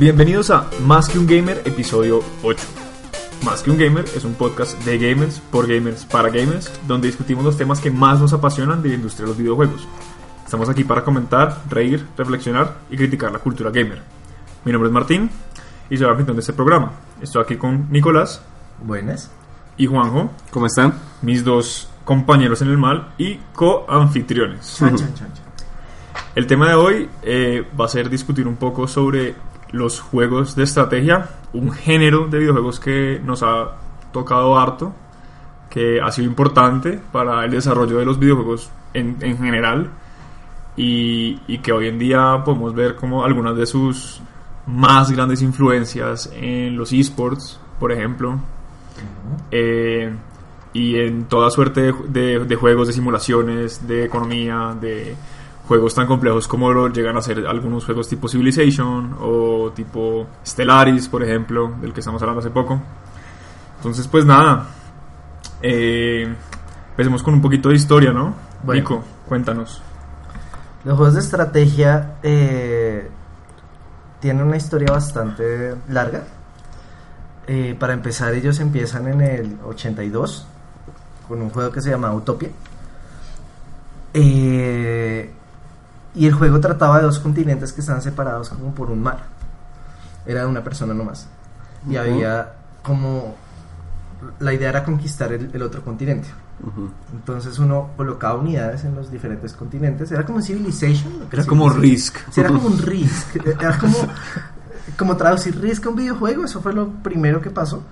Bienvenidos a Más que un Gamer, episodio 8. Más que un Gamer es un podcast de gamers, por gamers, para gamers, donde discutimos los temas que más nos apasionan de la industria de los videojuegos. Estamos aquí para comentar, reír, reflexionar y criticar la cultura gamer. Mi nombre es Martín y soy el anfitrión de este programa. Estoy aquí con Nicolás Buenas. y Juanjo, ¿Cómo están? mis dos compañeros en el mal y co-anfitriones. El tema de hoy eh, va a ser discutir un poco sobre los juegos de estrategia, un género de videojuegos que nos ha tocado harto, que ha sido importante para el desarrollo de los videojuegos en, en general y, y que hoy en día podemos ver como algunas de sus más grandes influencias en los esports, por ejemplo, eh, y en toda suerte de, de- de juegos, de simulaciones, de economía, de juegos tan complejos como lo llegan a ser algunos juegos tipo Civilization o tipo Stellaris, por ejemplo, del que estamos hablando hace poco. Entonces, pues nada, eh, empecemos con un poquito de historia, ¿no? Bueno. Nico, cuéntanos. Los juegos de estrategia eh, tienen una historia bastante larga. Eh, para empezar, ellos empiezan en el 82 con un juego que se llama Utopia. Eh, y el juego trataba de dos continentes que estaban separados como por un mar. Era de una persona nomás. Y Ujú. había como... La idea era conquistar el- el otro continente. Entonces uno colocaba unidades en los diferentes continentes. Era como Civilization. Era es como. Risk. Sí, era como un Risk. Era como, como traducir Risk a un videojuego. Eso fue lo primero que pasó.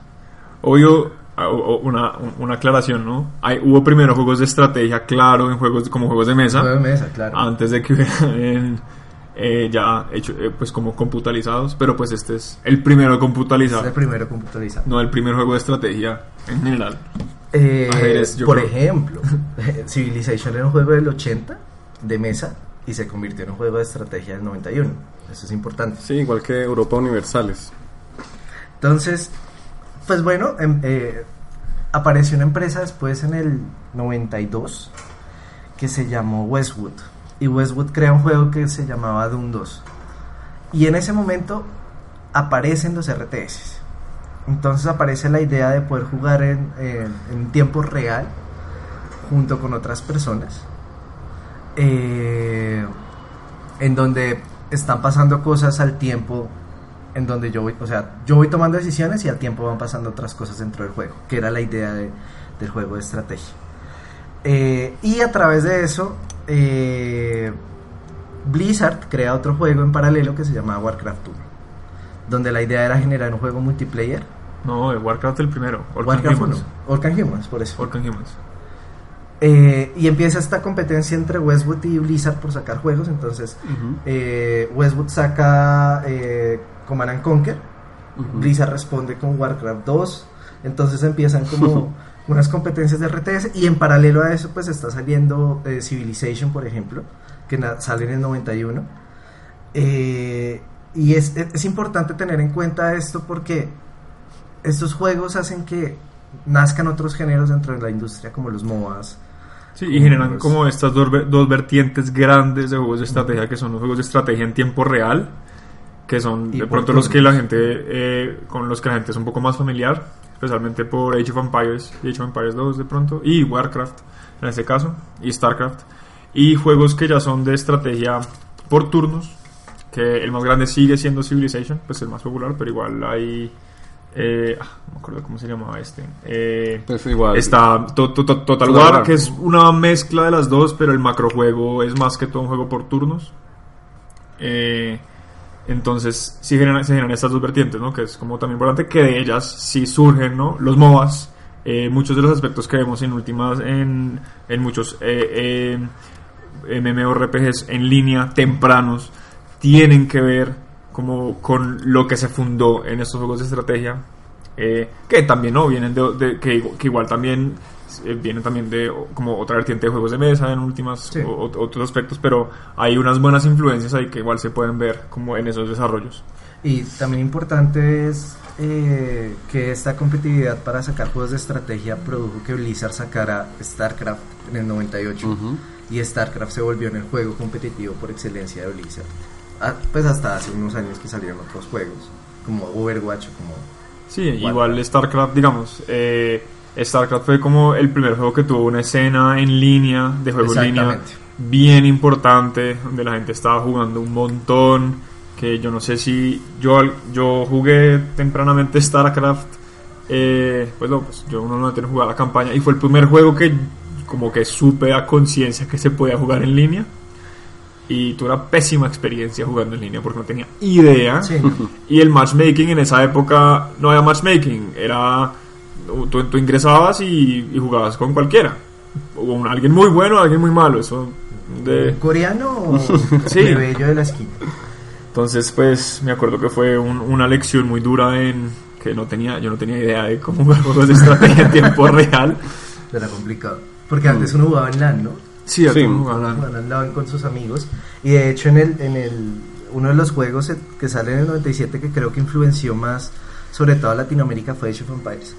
Obvio, una, una aclaración, ¿no? Hay, hubo primero juegos de estrategia, claro, en juegos como juegos de mesa. Juego de mesa, claro. antes de que hubieran eh, ya hecho eh, pues como computalizados pero pues este es el primero computalizado es el primero computarizado. no el primer juego de estrategia en general Eh, Ajedrez, yo por creo. ejemplo, Civilization era un juego del 80 de mesa y se convirtió en un juego de estrategia del 91. Eso es importante. Sí, igual que Europa Universales. Entonces, pues bueno, em- eh, apareció una empresa después en el 92 que se llamó Westwood. Y Westwood crea un juego que se llamaba Doom 2. Y en ese momento aparecen los RTS. Entonces aparece la idea de poder jugar en, en- tiempo real junto con otras personas. Eh, en donde están pasando cosas al tiempo en donde yo voy, o sea, yo voy tomando decisiones y al tiempo van pasando otras cosas dentro del juego, que era la idea de- del juego de estrategia. Eh, y a través de eso, eh, Blizzard crea otro juego en paralelo que se llama Warcraft 1, donde la idea era generar un juego multiplayer. no de Warcraft el primero Warcraft 1, Humans. Orc and Humans, por eso. Orc and Humans. Eh, y empieza esta competencia entre Westwood y Blizzard por sacar juegos. Entonces, eh, Westwood saca eh, Command and Conquer, Blizzard responde con Warcraft 2. Entonces empiezan como unas competencias de RTS. Y en paralelo a eso, pues está saliendo eh, Civilization, por ejemplo, que sale en el 91. Eh, y es, es- importante tener en cuenta esto porque estos juegos hacen que nazcan otros géneros dentro de la industria, como los MOBAs. Sí, y generan Pues- como estas dos, dos vertientes grandes de juegos de estrategia que son los juegos de estrategia en tiempo real que son de pronto los que la gente eh, con los que la gente es un poco más familiar especialmente por Age of Empires y Age of Empires 2 de pronto y Warcraft en este caso y Starcraft y juegos que ya son de estrategia por turnos que el más grande sigue siendo Civilization pues el más popular pero igual hay eh, ah, no me acuerdo cómo se llamaba este eh, Pues igual. Está to- to- to- Total Total War, War. que es una mezcla de las dos, pero el macrojuego es más que todo un juego por turnos. Eh, Entonces, sí generan, se generan estas dos vertientes, ¿no? Que es como también importante que de ellas sí surgen, ¿no? Los MOBAs, eh, muchos de los aspectos que vemos en últimas, en, en muchos eh, eh, MMORPGs en línea tempranos, tienen que ver como con lo que se fundó en estos juegos de estrategia, eh, que también no vienen de, de- que, que igual también eh, vienen también de como otra vertiente de juegos de mesa en últimas Sí. o- o- otros aspectos, pero hay unas buenas influencias ahí que igual se pueden ver como en esos desarrollos. Y también importante es eh, que esta competitividad para sacar juegos de estrategia produjo que Blizzard sacara StarCraft en el 98 Ujú. y StarCraft se volvió en el juego competitivo por excelencia de Blizzard. Ah, pues hasta hace unos años que salieron otros juegos como Overwatch o como Sí, Warcraft. igual StarCraft, digamos, eh, StarCraft fue como el primer juego que tuvo una escena en línea, de juego en línea, bien importante, donde la gente estaba jugando un montón, que yo no sé si yo, yo jugué tempranamente StarCraft, eh, pues no, pues yo no no jugar la campaña, y fue el primer juego que como que supe a conciencia que se podía jugar en línea. Y tuve una pésima experiencia jugando en línea porque no tenía idea. Y el matchmaking en esa época no había matchmaking, era tú, tú ingresabas y, y jugabas con cualquiera. O con alguien muy bueno, alguien muy malo, eso de... ¿Un coreano o Sí. plebeyo de la esquina? Entonces, pues me acuerdo que fue un- una lección muy dura en que no tenía, yo no tenía idea de cómo jugar juegos de estrategia en tiempo real. Era complicado. Porque antes uno jugaba en LAN, ¿no? Sí, Sí. a todo jugar. Jugaban al LAN con sus amigos. Y de hecho, en el, en el uno de los juegos que sale en el 97 que creo que influenció más, sobre todo a Latinoamérica, fue Age of Empires.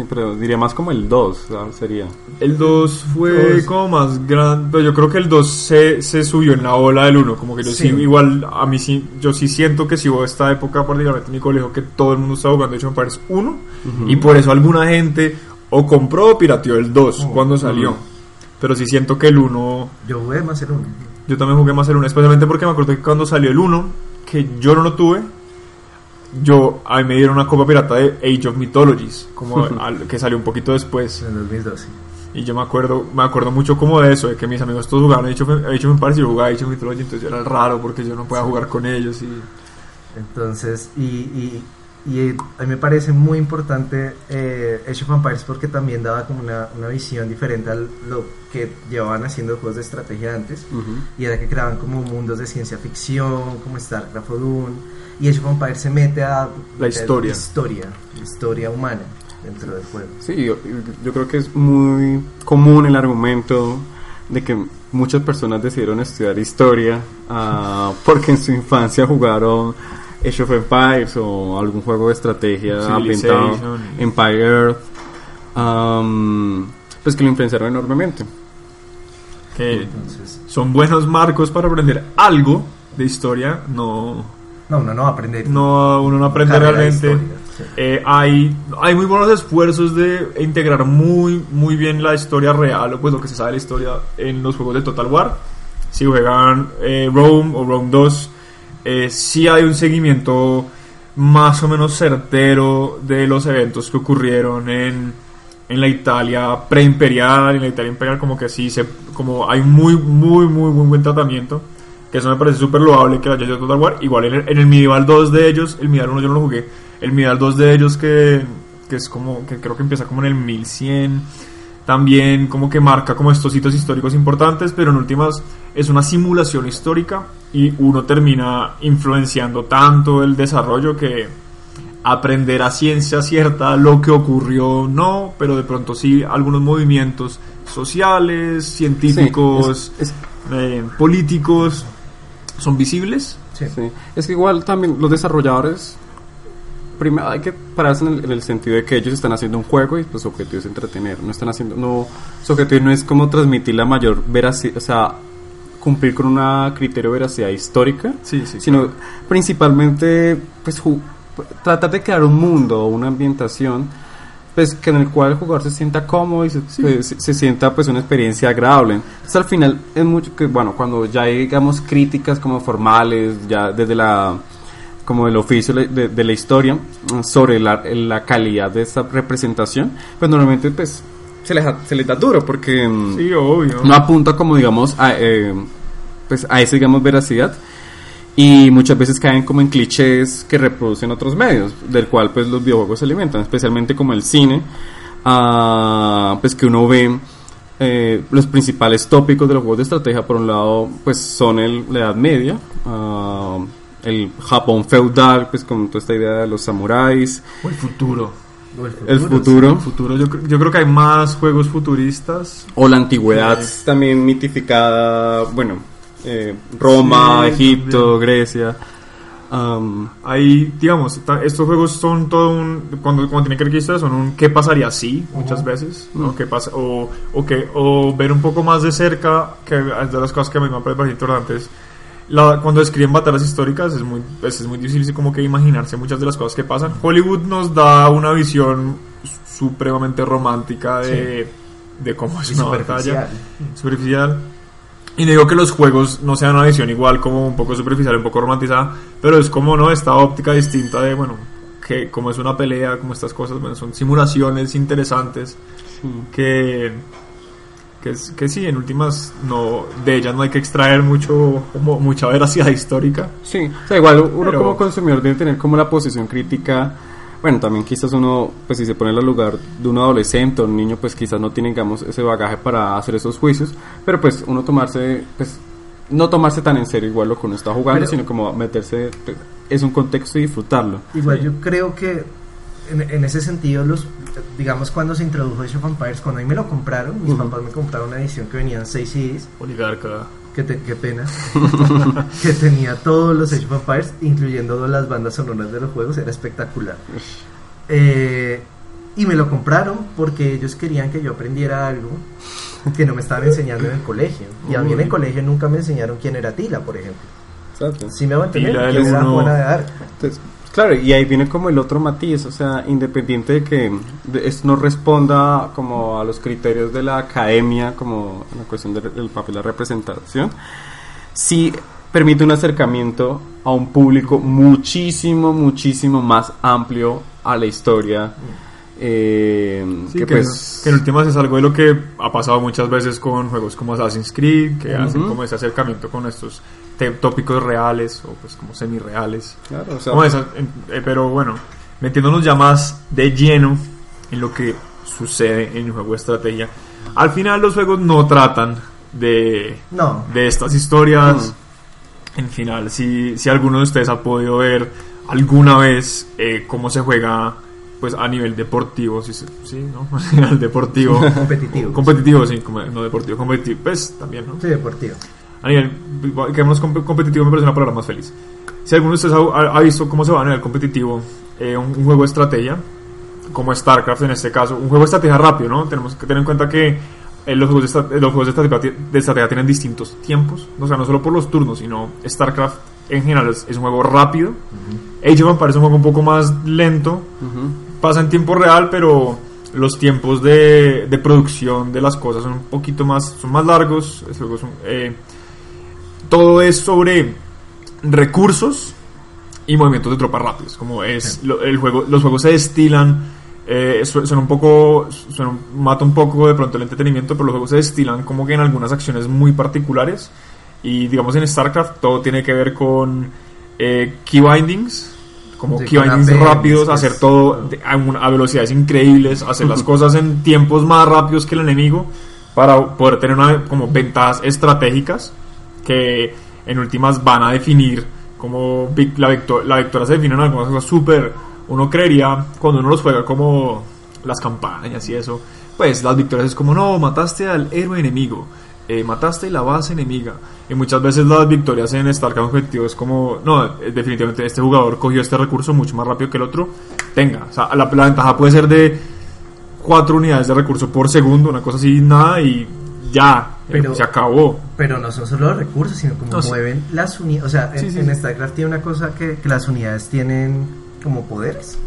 Sí, pero diría más como el 2, ¿sabes? sería. El 2 fue Dos. como más grande. pero Yo creo que el 2 se, se subió en la ola del 1. Como que yo sí. Sí. igual, a mí sí, yo sí siento que si hubo esta época, particularmente en mi colegio, que todo el mundo estaba jugando Age of Empires 1. Y por eso alguna gente o compró o pirateó el 2 Oh. cuando salió. Ujú. Pero sí siento que el 1. Yo jugué más el uno. Yo también jugué más el 1, especialmente porque me acuerdo que cuando salió el 1, que yo no lo tuve, yo a mí me dieron una copia pirata de Age of Mythologies, como al- que salió un poquito después. En el 2012. Y yo me acuerdo, me acuerdo mucho como de eso, de que mis amigos todos jugaban Age of, Age of Empires y yo jugaba Age of Mythology, entonces era raro porque yo no podía jugar con ellos y... Entonces, y, y, y a mí me parece muy importante eh, Age of Empires porque también daba como una, una visión diferente a lo que llevaban haciendo juegos de estrategia antes. Ujú. y era que creaban como mundos de ciencia ficción, como StarCraft o Dune, y Age of Empires se mete a La historia. historia, historia humana dentro del juego. Sí, yo, yo creo que es muy común el argumento de que muchas personas decidieron estudiar historia ah, porque en su infancia jugaron Age of Empires o algún juego de estrategia ambientado. Empire Earth, am, pues que lo influenciaron enormemente. que Entonces, son buenos marcos para aprender algo de historia, no, no, uno no va a aprender. no uno no aprende realmente. sí. Eh, hay, hay muy buenos esfuerzos de integrar muy, muy bien la historia real, o pues lo que se sabe de la historia en los juegos de Total War. Si juegan eh, Rome o Rome 2, eh, sí hay un seguimiento más o menos certero de los eventos que ocurrieron en, en la Italia preimperial, en la Italia imperial, como que sí, se, como hay muy, muy, muy, muy buen tratamiento. Que eso me parece súper loable que lo haya hecho Total War. Igual en el, en el Medieval 2 de ellos, el Medieval 1 yo no lo jugué. El Medieval 2 de ellos que, que es como, que creo que empieza como en el 1100. También como que marca como estos hitos históricos importantes, pero en últimas es una simulación histórica y uno termina influenciando tanto el desarrollo que aprender a ciencia cierta lo que ocurrió no, pero de pronto sí algunos movimientos sociales, científicos, Sí, es- es- eh, políticos son visibles. Sí. Sí. Es que igual también los desarrolladores, primero hay que pararse en el, en el sentido de que ellos están haciendo un juego y pues su objetivo es entretener, no están haciendo, no, su objetivo no es como transmitir la mayor veracidad, o sea, cumplir con una criterio de veracidad histórica, Sí, sí. sino principalmente pues tratar de crear un mundo una ambientación pues que en el cual el jugador se sienta cómodo y se, pues, se- se sienta pues una experiencia agradable. Entonces al final es mucho que bueno, cuando ya hay digamos críticas como formales, ya desde la como el oficio de, de- la historia mm, sobre la, la calidad de esta representación, pues normalmente pues se les, da- se les da duro porque mm, Sí, obvio. no apunta como digamos a, eh, pues a esa digamos veracidad y muchas veces caen como en clichés que reproducen otros medios, del cual pues los videojuegos se alimentan, especialmente como el cine, ah, pues que uno ve eh, los principales tópicos de los juegos de estrategia, por un lado, pues son el, la Edad Media, ah, el Japón feudal, pues con toda esta idea de los samuráis, O el futuro. O el futuro, El futuro, yo, yo creo que hay más juegos futuristas. o la antigüedad Sí. también mitificada, bueno, eh, Roma, Sí, Egipto, también. Grecia. am, Hay, digamos, estos juegos son todo un. Cuando, cuando tienen que registrar, son un qué pasaría si, muchas veces. ¿no? ¿Qué pasa? O, o, que, o ver un poco más de cerca, que es de las cosas que a mí me parece importantes. La, cuando escriben batallas históricas es muy, pues, es muy difícil como que imaginarse muchas de las cosas que pasan. Hollywood nos da una visión supremamente romántica de, de cómo es Y una superficial. batalla. Superficial. Y no digo que los juegos no sean una visión igual, como un poco superficial, un poco romantizada, pero es como, ¿no? Esta óptica distinta de, bueno, que como es una pelea, como estas cosas, bueno, son simulaciones interesantes que, que, es- que sí, en últimas, no, de ellas no hay que extraer mucho, como mucha veracidad histórica. Sí, o sea, igual uno Pero- como consumidor debe tener como la posición crítica. Bueno, también quizás uno, pues si se pone en el lugar de un adolescente o un niño, pues quizás no tiene, digamos, ese bagaje para hacer esos juicios. Pero pues uno tomarse, pues no tomarse tan en serio igual lo que uno está jugando, Pero- sino como meterse, pues, es un contexto y disfrutarlo. Igual yo creo que en, en ese sentido, los digamos cuando se introdujo Age of Empires, cuando a mí me lo compraron, mis Ujú. papás me compraron una edición que venían 6 CDs, Oligarca. que te- qué pena, que tenía todos los Age of Empires, incluyendo las bandas sonoras de los juegos, era espectacular. Eh, y me lo compraron porque ellos querían que yo aprendiera algo que no me estaban enseñando en el colegio. Y a mí en el colegio nunca me enseñaron quién era Tila, por ejemplo. Exacto. Si me va a entender, quién era Juana de Arco. Entonces, claro, y ahí viene como el otro matiz, o sea, independiente de que esto no responda como a los criterios de la academia, como la cuestión del, papel de representación, sí permite un acercamiento a un público muchísimo, muchísimo más amplio a la historia. eh, Sí, que que, pues que en últimas es algo de lo que ha pasado muchas veces con juegos como Assassin's Creed, que hacen Ujú. como ese acercamiento con estos tópicos reales o pues como semi-reales. claro, o sea, eh, pero bueno, metiéndonos ya más de lleno en lo que sucede en el juego de estrategia. Al final los juegos no tratan de, No, de estas historias. En final, si, si alguno de ustedes ha podido ver alguna vez eh, cómo se juega pues a nivel deportivo, sí, sí, ¿no? A nivel deportivo. competitivo. competitivo, sí, como- no deportivo, competitivo, pues también, ¿no? Sí, deportivo. A nivel, quedémonos comp- competitivo me parece una palabra más feliz. Si alguno de ustedes ha, ha- visto cómo se va a nivel competitivo eh, un, un juego de estrategia, como StarCraft en este caso, un juego de estrategia rápido, ¿no? Tenemos que tener en cuenta que eh, los juegos, de, los juegos de, estrategia, de estrategia tienen distintos tiempos, o sea, no solo por los turnos, sino StarCraft en general es, es un juego rápido. Age of Empires es un juego un poco más lento, ujú. pasa en tiempo real, pero los tiempos de, de producción de las cosas son un poquito más, son más largos. Es algo- son, eh, todo es sobre recursos y movimientos de tropas rápidos. Como es lo- el juego, los juegos se destilan, eh, su- son un poco, son, mata un poco de pronto el entretenimiento, pero los juegos se destilan como que en algunas acciones muy particulares. Y digamos en StarCraft todo tiene que ver con eh, key bindings, como Sí, key bindings rápidos, que hacer todo a, un- a velocidades increíbles, hacer las cosas en tiempos más rápidos que el enemigo para poder tener una, como ventajas estratégicas que en últimas van a definir como la, victo- la victoria se define en algunas cosas súper uno creería cuando uno los juega como las campañas y eso pues las victorias es como no mataste al héroe enemigo eh, mataste la base enemiga y muchas veces las victorias en StarCraft objetivo es como no eh, definitivamente este jugador cogió este recurso mucho más rápido que el otro tenga o sea la, la ventaja puede ser de cuatro unidades de recurso por segundo una cosa así nada y ya Pero- se acabó Pero no son solo los recursos, sino como No, sí. mueven las unidades. O sea, en, Sí, en. StarCraft tiene una cosa que, que las unidades tienen como poderes.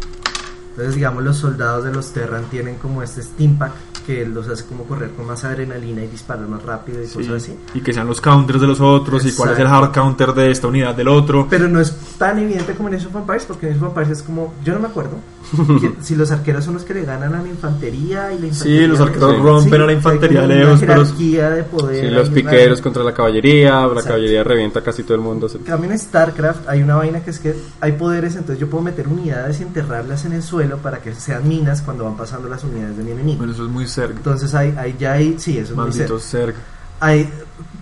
Entonces, digamos, los soldados de los Terran tienen como este Steam Pack que los hace como correr con más adrenalina y disparar más rápido y Sí. cosas así. Y que sean los counters de los otros y cuál es el Exacto. hard counter de esta unidad del otro. Pero no es tan evidente como en Age of Empires, porque en Age of Empires es como, yo no me acuerdo, que si los arqueros son los que le ganan a la infantería y la infantería... Sí, los arqueros Sí. rompen a la hay infantería como lejos, una pero... jerarquía de poder. Sí, los piqueros rara. contra la caballería, la Exacto. caballería revienta casi todo el mundo. También en StarCraft hay una vaina que es que hay poderes, entonces yo puedo meter unidades y enterrarlas en el suelo para que sean minas cuando van pasando las unidades de mi enemigo. Bueno, eso es muy cerca. Entonces hay, hay ya hay, sí, eso es muy Maldito cerca. cerca. Hay,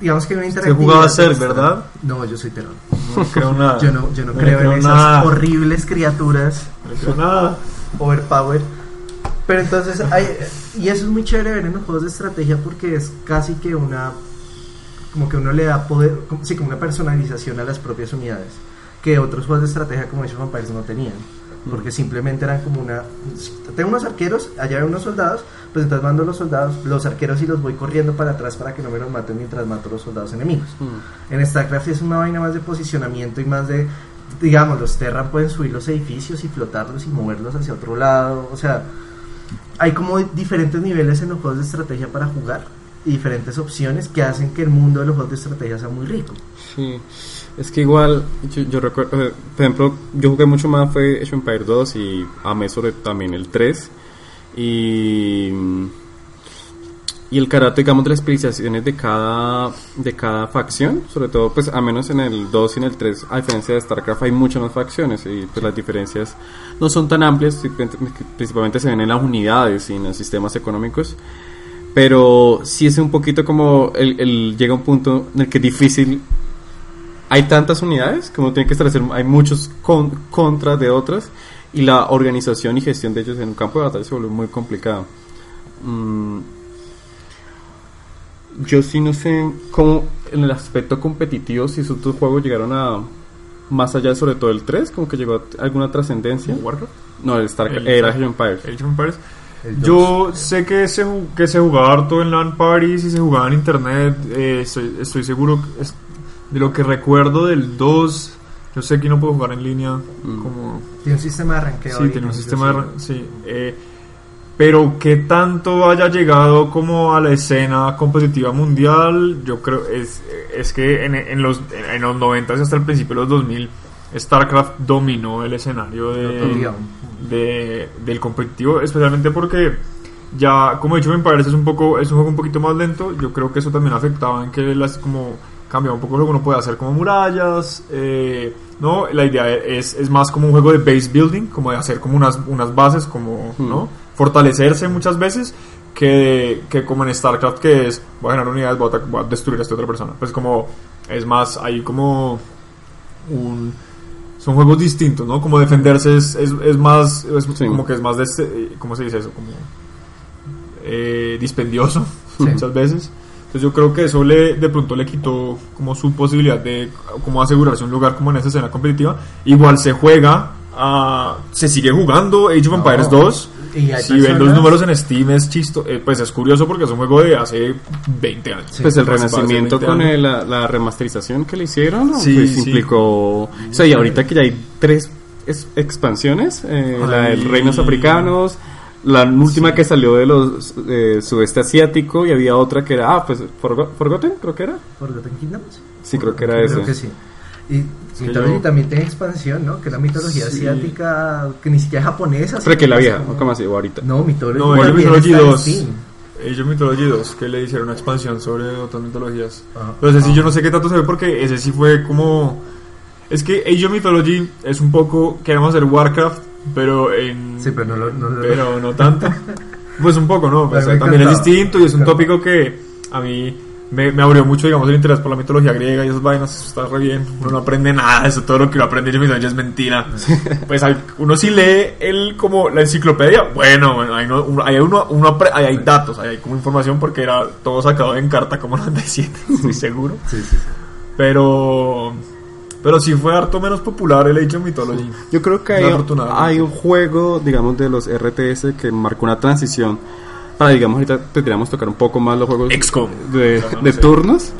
digamos que hay una interactividad. jugaba con Zerg, Star- ¿verdad? No, yo soy terror. No creo nada. Yo no, yo no, No creo, creo en esas nada. horribles criaturas No creo nada. overpower. Pero entonces hay, y eso es muy chévere ver en los juegos de estrategia porque es casi que una como que uno le da poder, como- sí, como una personalización a las propias unidades que otros juegos de estrategia como Age of Empires no tenían. Porque simplemente eran como una. Tengo unos arqueros, allá hay unos soldados, pues entonces mando los soldados, los arqueros y los voy corriendo para atrás para que no me los maten mientras mato a los soldados enemigos. En StarCraft es una vaina más de posicionamiento y más de, digamos, los Terran pueden subir los edificios y flotarlos y moverlos hacia otro lado. O sea, hay como diferentes niveles en los juegos de estrategia para jugar y diferentes opciones que hacen que el mundo de los juegos de estrategia sea muy rico. Sí, es que igual, yo, yo recuerdo, eh, por ejemplo, yo jugué mucho más fue Age of Empires 2 y amé sobre también el 3 y y el carácter, digamos, de las especializaciones de cada de cada facción, sobre todo, pues, a menos en el 2 y en el 3, a diferencia de StarCraft, hay muchas más facciones y pues las diferencias no son tan amplias, principalmente se ven en las unidades y en los sistemas económicos. Pero sí es un poquito como el, el- llega un punto en el que es difícil hay tantas unidades que uno tiene que establecer hay muchos con, contras de otras y la organización y gestión de ellos en un campo de batalla se vuelve muy complicado Mm, yo sí no sé cómo en el aspecto competitivo si esos dos juegos llegaron a más allá sobre todo el 3 como que llegó a alguna trascendencia Warcraft. no el Starcraft El era Age of Empires Age of Empires. Yo sé que se, que se jugaba harto en LAN parties y se jugaba en internet. eh, estoy, estoy seguro es- de lo que recuerdo del 2. Yo sé que no puedo jugar en línea. Mm. Como, Tiene un sistema de arranqueo. sí, tiene un sistema de. sí. eh, pero que tanto haya llegado como a la escena competitiva mundial, yo creo es, es que en, en los, en los 90 hasta el principio de los 2000, StarCraft dominó el escenario de, de- del competitivo, especialmente porque ya, como he dicho, Empires es un poco es un juego un poquito más lento. Yo creo que eso también afectaba en que las como cambiaba un poco lo que uno puede hacer como murallas. eh, no, la idea es, es más como un juego de base building, como de hacer como unas, unas bases, como Hmm. no fortalecerse muchas veces. Que, que como en StarCraft que es voy a ganar unidades voy a, ata- voy a destruir a esta otra persona pues como es más hay como un son juegos distintos, ¿no? Como defenderse es, es, es más, es Sí. como que es más de, este- ¿cómo se dice eso? Como eh, dispendioso Sí. muchas veces. Entonces yo creo que eso le, de pronto le quitó como su posibilidad de como asegurarse un lugar como en esa escena competitiva. Igual se juega, ah, se sigue jugando Age of No. Empires 2. Y hay Si ven los personas- números en Steam es chisto, eh, pues es curioso porque es un juego de hace 20 años. Sí. Pues el renacimiento 20 con el- la, la remasterización que le hicieron, ¿no? Sí, pues sí. implicó... O sea, y ahorita que ya hay tres es- expansiones, eh, la del Reinos Africanos, la última que salió de los eh, sudeste asiático y había otra que era, ah, pues Forgo- Forgotten, creo que era. Forgotten Kingdoms. Sí, creo que era Creo ese. que sí. Y Sí, Mythology yo- también tiene expansión, ¿no? Que la mitología Sí. asiática, que ni siquiera es japonesa. Pero que la vieja, como- ¿cómo así? O ahorita. No, Mythology. No, Age of también Mythology está en 2. Steam. Age of Mythology 2, que le hicieron una expansión sobre otras mitologías. Ajá. Pero ese sí, yo no sé qué tanto se ve porque ese sí fue como. Es que Age of Mythology es un poco. Queremos hacer Warcraft, pero en. Sí, pero no lo. No, lo- pero no tanto. Pues un poco, ¿no? Pues, A mí me también es distinto y es un tópico que a mí me, me abrió mucho, digamos, el interés por la mitología griega y esas vainas. Eso está re bien. Uno no aprende nada de eso. Todo lo que uno aprende of Mythology es mentira. Pues uno sí lee el, como la enciclopedia. Bueno, bueno, no, uno, ahí uno, uno ahí hay datos, ahí hay como información porque era todo sacado en carta como 97, estoy seguro. Sí, sí, sí. Pero. Pero sí fue harto menos popular el Age of Mythology. Yo creo que hay, hay un juego, digamos, de los RTS que marcó una transición para, digamos, ahorita tendríamos tocar un poco más los juegos XCOM. de, de turnos,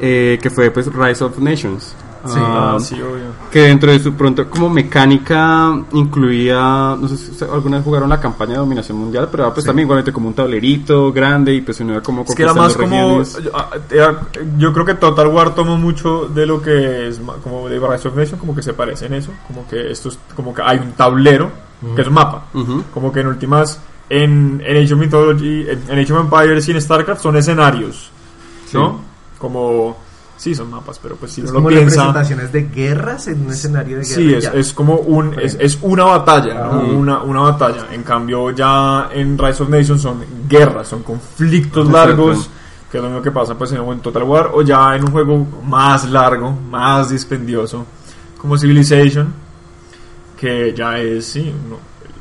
eh, que fue pues Rise of Nations. Sí. Ah, Ah, sí, obvio. que dentro de su pronto como mecánica incluía, no sé si ustedes alguna vez jugaron la campaña de dominación mundial, pero era, pues también igualmente como un tablerito grande y pues uno iba como Es que era más como. Yo, ah, era- yo creo que Total War tomó mucho de lo que es como de Rise of Nation, como que se parece en eso. Como que esto es, como que hay un tablero que es un mapa. Como que en últimas, en, en Age of Mythology, en, en Age of Empires y en StarCraft son escenarios. ¿No? Como. Sí, son mapas, pero pues si Es no lo como piensa. representaciones de guerras en un escenario de guerra. Sí, es, es como un es, es una batalla, ¿no? Una, una batalla. En cambio, ya en Rise of Nations son guerras, son conflictos Exacto. largos, que es lo mismo que pasa pues en un Total War, o ya en un juego más largo, más dispendioso, como Civilization, que ya es, sí, uno-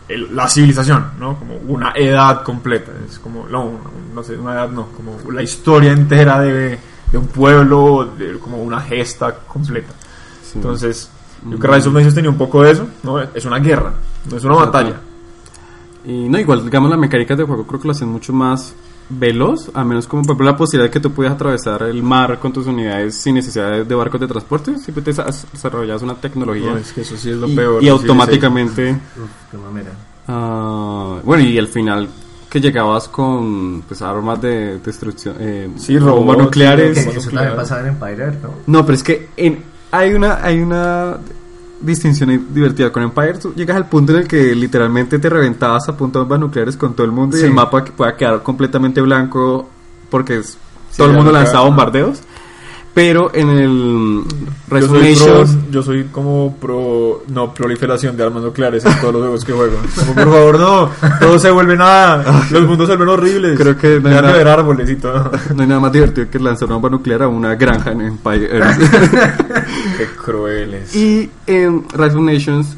el- la civilización, ¿no? Como una edad completa, es como, no, no sé, una edad no, como la historia entera de, de un pueblo, de- como una gesta completa. Sí. Entonces, yo creo que Rise of Nations tenía un poco de eso, ¿no? Es una guerra, no es una Exacto. batalla. Y no, igual, digamos, las mecánicas de juego creo que lo hacen mucho más veloz, a menos como por ejemplo la posibilidad de que tú puedas atravesar el mar con tus unidades sin necesidad de, barcos de transporte, siempre te des- desarrollas una tecnología No, es que eso sí es lo y, peor. y automáticamente, Uf, qué mamera. ah, bueno, y al final que llegabas con pues armas de destrucción, eh, Sí, bombas robots, Que nucleares. sí, eso también pasaba en Empire Earth, ¿no? No, pero es que en- hay una hay una distinción divertida con Empire. Tú llegas al punto en el que literalmente te reventabas a punto de bombas nucleares con todo el mundo y el mapa que pueda quedar completamente blanco porque es- Sí, todo el mundo lanzaba bombardeos. Pero en el Yo Rise of soy, pro, yo soy como pro no proliferación de armas nucleares en todos los juegos que juego. Como, por favor, no, todo se vuelve nada, los mundos se vuelven horribles. Creo que no hay nada- ver árboles y todo. no hay nada más divertido que lanzar una bomba nuclear a una granja en Empire. Qué crueles. Y en Rise of Nations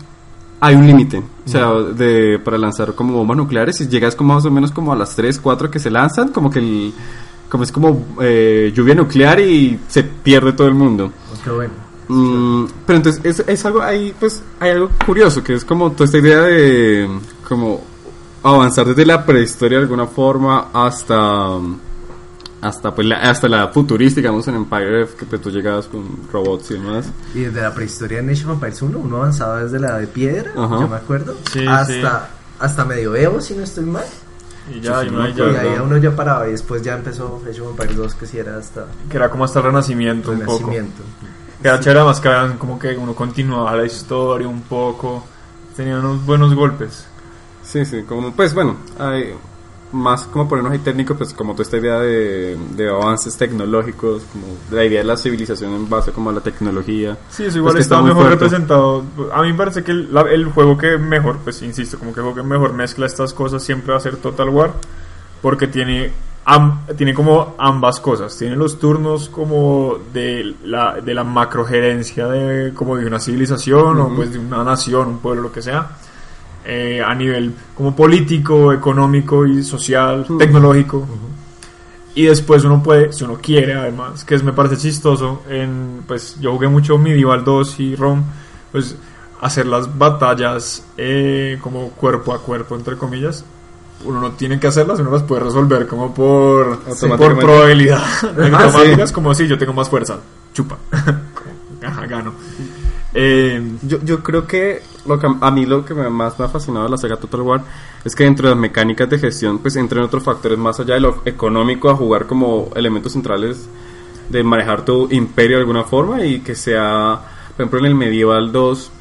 hay un límite, o sea, de, para lanzar como bombas nucleares, si llegas como más o menos como a las 3, 4 que se lanzan, como que el, como es como eh, lluvia nuclear y se pierde todo el mundo. Qué bueno. Mm, pero entonces es, es algo ahí, pues hay algo curioso, que es como toda esta idea de como avanzar desde la prehistoria de alguna forma hasta hasta pues la, hasta la futurística, digamos en Empire Earth, que pues, tú llegabas con robots y demás. Y desde la prehistoria de Age of Empires 1, uno avanzaba desde la de piedra, Ajá. yo me acuerdo, Sí, hasta, hasta medioevo, si no estoy mal. Y ya, Sí, y sí, no ya- y ahí uno ya paraba y después ya empezó Age of Empires 2, que sí era hasta que era como hasta el renacimiento un poco. Renacimiento. Que era chévere además que eran como que uno continuaba la historia un poco. Tenían unos buenos golpes. Sí, sí, como pues bueno, hay más como ponernos ahí técnico, pues como toda esta idea de, de avances tecnológicos, como la idea de la civilización en base como a la tecnología. Sí, eso igual Pues está, está mejor fuerte. representado. A mí me parece que el, la- el juego que mejor, pues insisto, como que el juego que mejor mezcla estas cosas siempre va a ser Total War. Porque tiene, am- tiene como ambas cosas. Tiene los turnos como de la, de la macrogerencia de, como de una civilización o Ujú. pues de una nación, un pueblo, lo que sea. Eh, a nivel como político, económico y social, Ujú. tecnológico. Y después uno puede, si uno quiere además, que es, me parece chistoso, en, pues yo jugué mucho Medieval 2 y ROM, pues hacer las batallas eh, como cuerpo a cuerpo, entre comillas. Uno no tiene que hacerlas, uno las puede resolver como por, por probabilidad. Ah, Automáticas, sí. como si yo tengo más fuerza, chupa. Como, Ajá, gano. Eh, Yo, yo creo que, lo que a mí lo que me- más me ha fascinado de la saga Total War es que dentro de las mecánicas de gestión pues entran otros factores más allá de lo económico a jugar como elementos centrales de manejar tu imperio de alguna forma y que sea, por ejemplo en el Medieval 2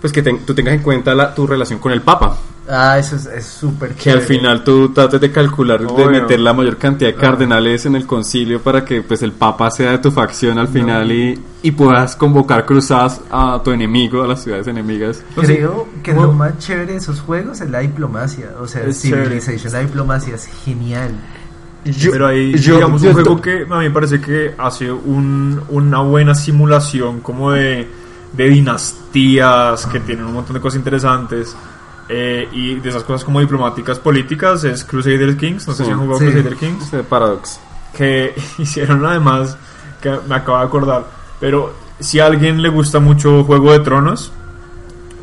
pues que ten- tú tengas en cuenta la- tu relación con el Papa Ah, eso es es súper que al final tú trates de calcular, de meter la mayor cantidad de Ah. cardenales en el concilio para que pues el papa sea de tu facción al final y, y puedas convocar cruzadas a tu enemigo, a las ciudades enemigas. Creo que lo más chévere de esos juegos es la diplomacia. O sea, Es Civilization, la diplomacia es genial. pero ahí, yo- digamos, yo un juego que a mí me parece que hace un, una buena simulación como de, de dinastías que tienen un montón de cosas interesantes eh, y de esas cosas como diplomáticas políticas es Crusader Kings. No sé Sí. si han jugado Sí. Crusader Kings. Este Paradox. que hicieron además, que me acabo de acordar, pero si a alguien le gusta mucho Juego de Tronos,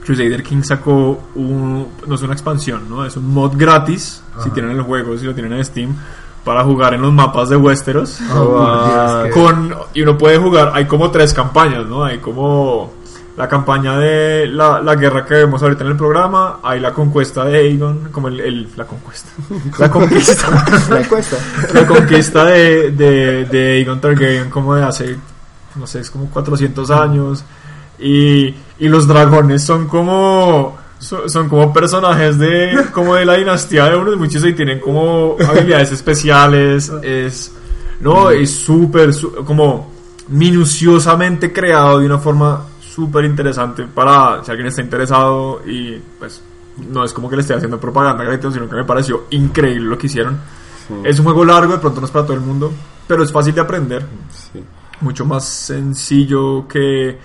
Crusader King sacó un, no es una expansión, ¿no? Es un mod gratis, si Ajá. tienen el juego, si lo tienen en Steam, para jugar en los mapas de Westeros. Oh, que- Con, y uno puede jugar, hay como tres campañas, ¿no? Hay como la campaña de la, la guerra que vemos ahorita en el programa, hay la conquista de Aegon, como el, el- la conquista, la conquista, La encuesta. la conquista de, de, de Aegon Targaryen como de hace, no sé, es como 400 años, y, y los dragones son como... Son, como personajes de como de la dinastía de unos muchos y tienen como habilidades especiales. Es no es súper como minuciosamente creado de una forma súper interesante para si alguien está interesado y pues no es como que le esté haciendo propaganda gratuita, sino que me pareció increíble lo que hicieron. Es un juego largo de pronto no es para todo el mundo pero es fácil de aprender. Sí. mucho más sencillo que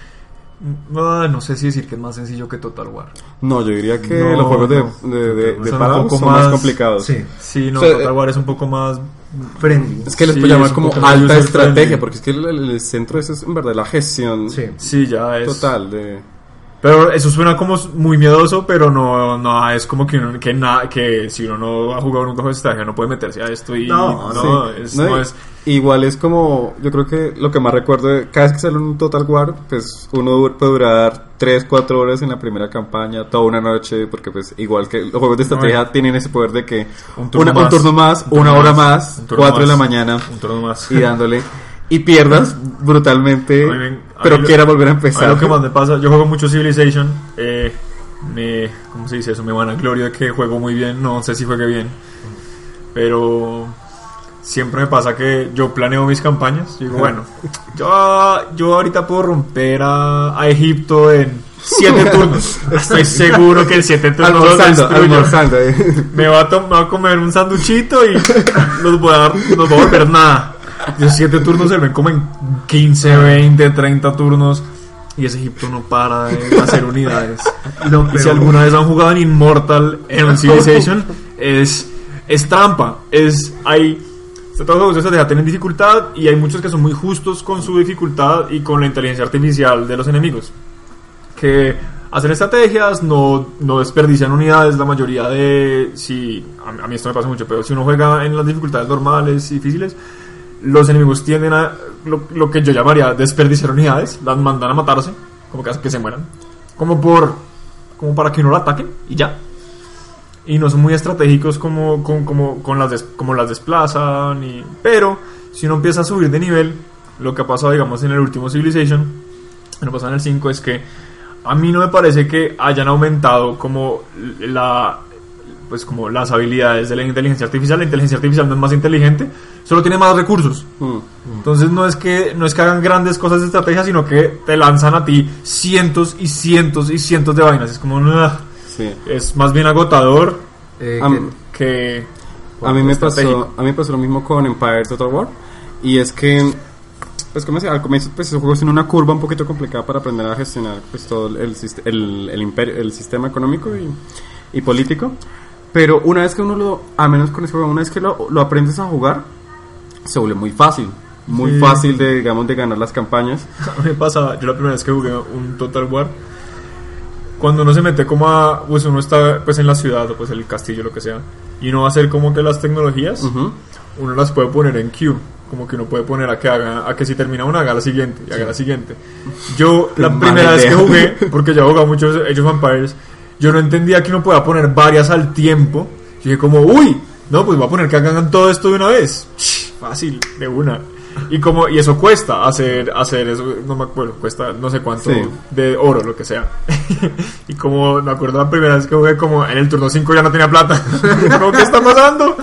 no, no sé si decir que es más sencillo que Total War No, yo diría que No, los juegos de, no. de, de, de Son un poco son más, más- complicados. Sí, sí no O sea, Total War es un poco más friendly. Es que les Sí, puedo llamar como alta estrategia, friendly. porque es que el, el- el centro de eso es en verdad la gestión Sí. sí ya es total de... Pero eso suena como muy miedoso, pero no, no es como que, uno- que, na- que si uno no ha jugado nunca juego de estrategia no puede meterse a esto y No, no, Sí. es, No, es- Igual es como, yo creo que lo que más recuerdo, cada vez que sale un Total War, pues uno puede durar 3, 4 horas en la primera campaña, toda una noche, porque pues igual que los juegos de estrategia tienen ese poder de que Un turno una- un más. turno más, Un turno una hora más. más, Un turno 4 de la mañana un turno más. y dándole, y pierdas brutalmente, A me- a pero quiera volver a A empezar. lo que más me pasa, yo juego mucho Civilization, eh, me, ¿cómo se dice eso? Me van a gloria de que juego muy bien, no sé si juegue bien, pero siempre me pasa que yo planeo mis campañas, digo, bueno, yo, yo ahorita puedo romper a, a Egipto en 7 turnos, estoy seguro que en 7 turnos almorzando, almorzando. eh. Me va a, tom- me va a comer un sanduchito y los voy a, dar- los voy a volver nada. De 7 turnos se ven como en 15, 20, 30 turnos. Y ese Egipto no para de hacer unidades. Lo Y si alguna vez han jugado en Immortal en un Civilization, es, es trampa. Es, hay, todos los juegos de estrategia tienen dificultad y hay muchos que son muy justos con su dificultad y con la inteligencia artificial de los enemigos. Que hacen estrategias, no, no desperdician unidades. La mayoría de. Si, a, a mí esto me pasa mucho, pero si uno juega en las dificultades normales y difíciles, los enemigos tienden a lo, que yo llamaría desperdiciar unidades, las mandan a matarse, como que se mueran, como por como para que no la ataquen y ya. Y no son muy estratégicos como, como, con las como las desplazan, y, pero si uno empieza a subir de nivel, lo que ha pasado digamos en el último Civilization, lo pasó en el 5 es que a mí no me parece que hayan aumentado como la pues como las habilidades de la inteligencia artificial, la inteligencia artificial no es más inteligente, solo tiene más recursos. Mm. Entonces no es que no es que hagan grandes cosas de estrategia, sino que te lanzan a ti cientos y cientos y cientos de vainas. Es como. Sí. es más bien agotador Eh, Am- que A mí me pasó, a mí pasó lo mismo con Empire Total War y es que pues como decía, al comienzo pues esos juegos tienen una curva un poquito complicada para aprender a gestionar pues todo el el, el imperio, el sistema económico y, y político, pero una vez que uno lo, a menos con ese una vez que lo, lo aprendes a jugar, se vuelve muy fácil, muy Sí. fácil de digamos de ganar las campañas. A mí me pasaba, yo la primera vez que jugué un Total War, cuando uno se mete como a, pues uno está pues en la ciudad o pues el castillo, lo que sea, y uno va a hacer como que las tecnologías, Ujú. uno las puede poner en queue. Como que uno puede poner a que haga, a que si termina una haga la siguiente y haga la siguiente. Yo la primera vez que idea. jugué, porque ya he jugado muchos Age of Empires, yo no entendía que uno pueda poner varias al tiempo. Yo dije como, uy, no, pues voy a poner que hagan todo esto de una vez. Fácil, de una. Y como, y eso cuesta hacer, hacer eso, no me acuerdo, cuesta no sé cuánto Sí. de oro, lo que sea. y como me acuerdo la primera vez que jugué, como en el turno 5 ya no tenía plata. como, ¿qué está pasando?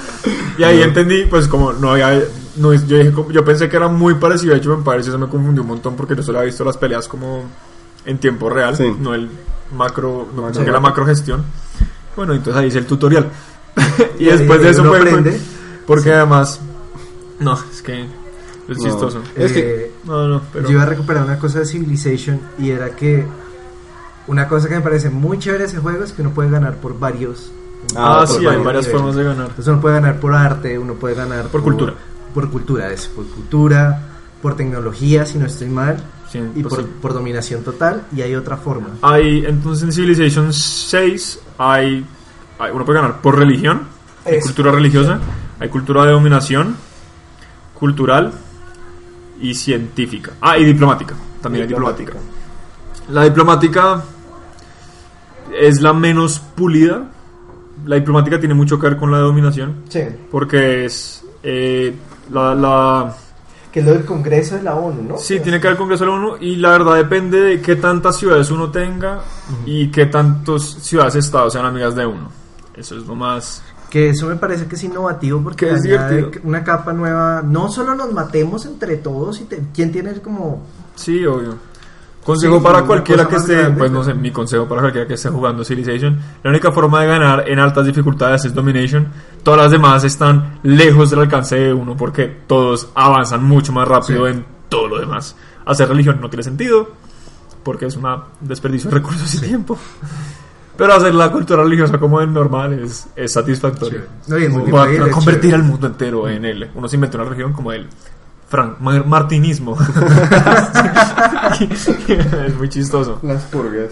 Y ahí entendí, pues como no había, no, yo, dije, yo pensé que era muy parecido a Age of Empires y eso me confundió un montón porque yo solo había visto las peleas como en tiempo real, Sí. no el macro, no pensé Sí. que la macro gestión. Bueno, entonces ahí hice el tutorial. y Y después de eso fue, aprende. porque además, no, es que es No. chistoso. Es que- Eh, No, no, pero Yo iba a recuperar una cosa de Civilization y era que una cosa que me parece muy chévere de ese juego es que uno puede ganar por varios. Ah, por sí, hay varios varias niveles. formas de ganar. Entonces uno puede ganar por arte, uno puede ganar Por cultura. Por cultura, eso, por cultura, por tecnología, si no estoy mal, Y pues por, dominación total, y hay otra forma. Hay, entonces en Civilization 6 hay, hay- uno puede ganar por religión, Eso. cultura religiosa, Hay cultura de dominación, cultural y científica. Ah, y diplomática. También hay diplomática. La diplomática es la menos pulida. La diplomática tiene mucho que ver con la de dominación. Sí. Porque es eh, la, la- Que es lo del Congreso de la ONU, ¿no? Sí, tiene que con Congreso de la ONU y la verdad depende de qué tantas ciudades uno tenga y qué tantos ciudades-estados sean amigas de uno. Eso es lo más... Que eso me parece que es innovativo porque Que es una capa nueva. No solo nos matemos entre todos y te- quién tiene como Sí, obvio. Consejo Sí, para una cualquiera que esté, grande, pues no sé, mi consejo para cualquiera que esté jugando Civilization, la única forma de ganar en altas dificultades es Domination. Todas las demás están lejos del alcance de uno porque todos avanzan mucho más rápido Sí. en todo lo demás. Hacer religión no tiene sentido porque es un desperdicio de recursos y tiempo. Pero hacer la cultura religiosa como es normal es, es satisfactorio. Sí. No, multiplayer para es convertir al mundo entero en él. Uno se inventó una religión como el Frank Mar- Martinismo. es muy chistoso. Las purgas.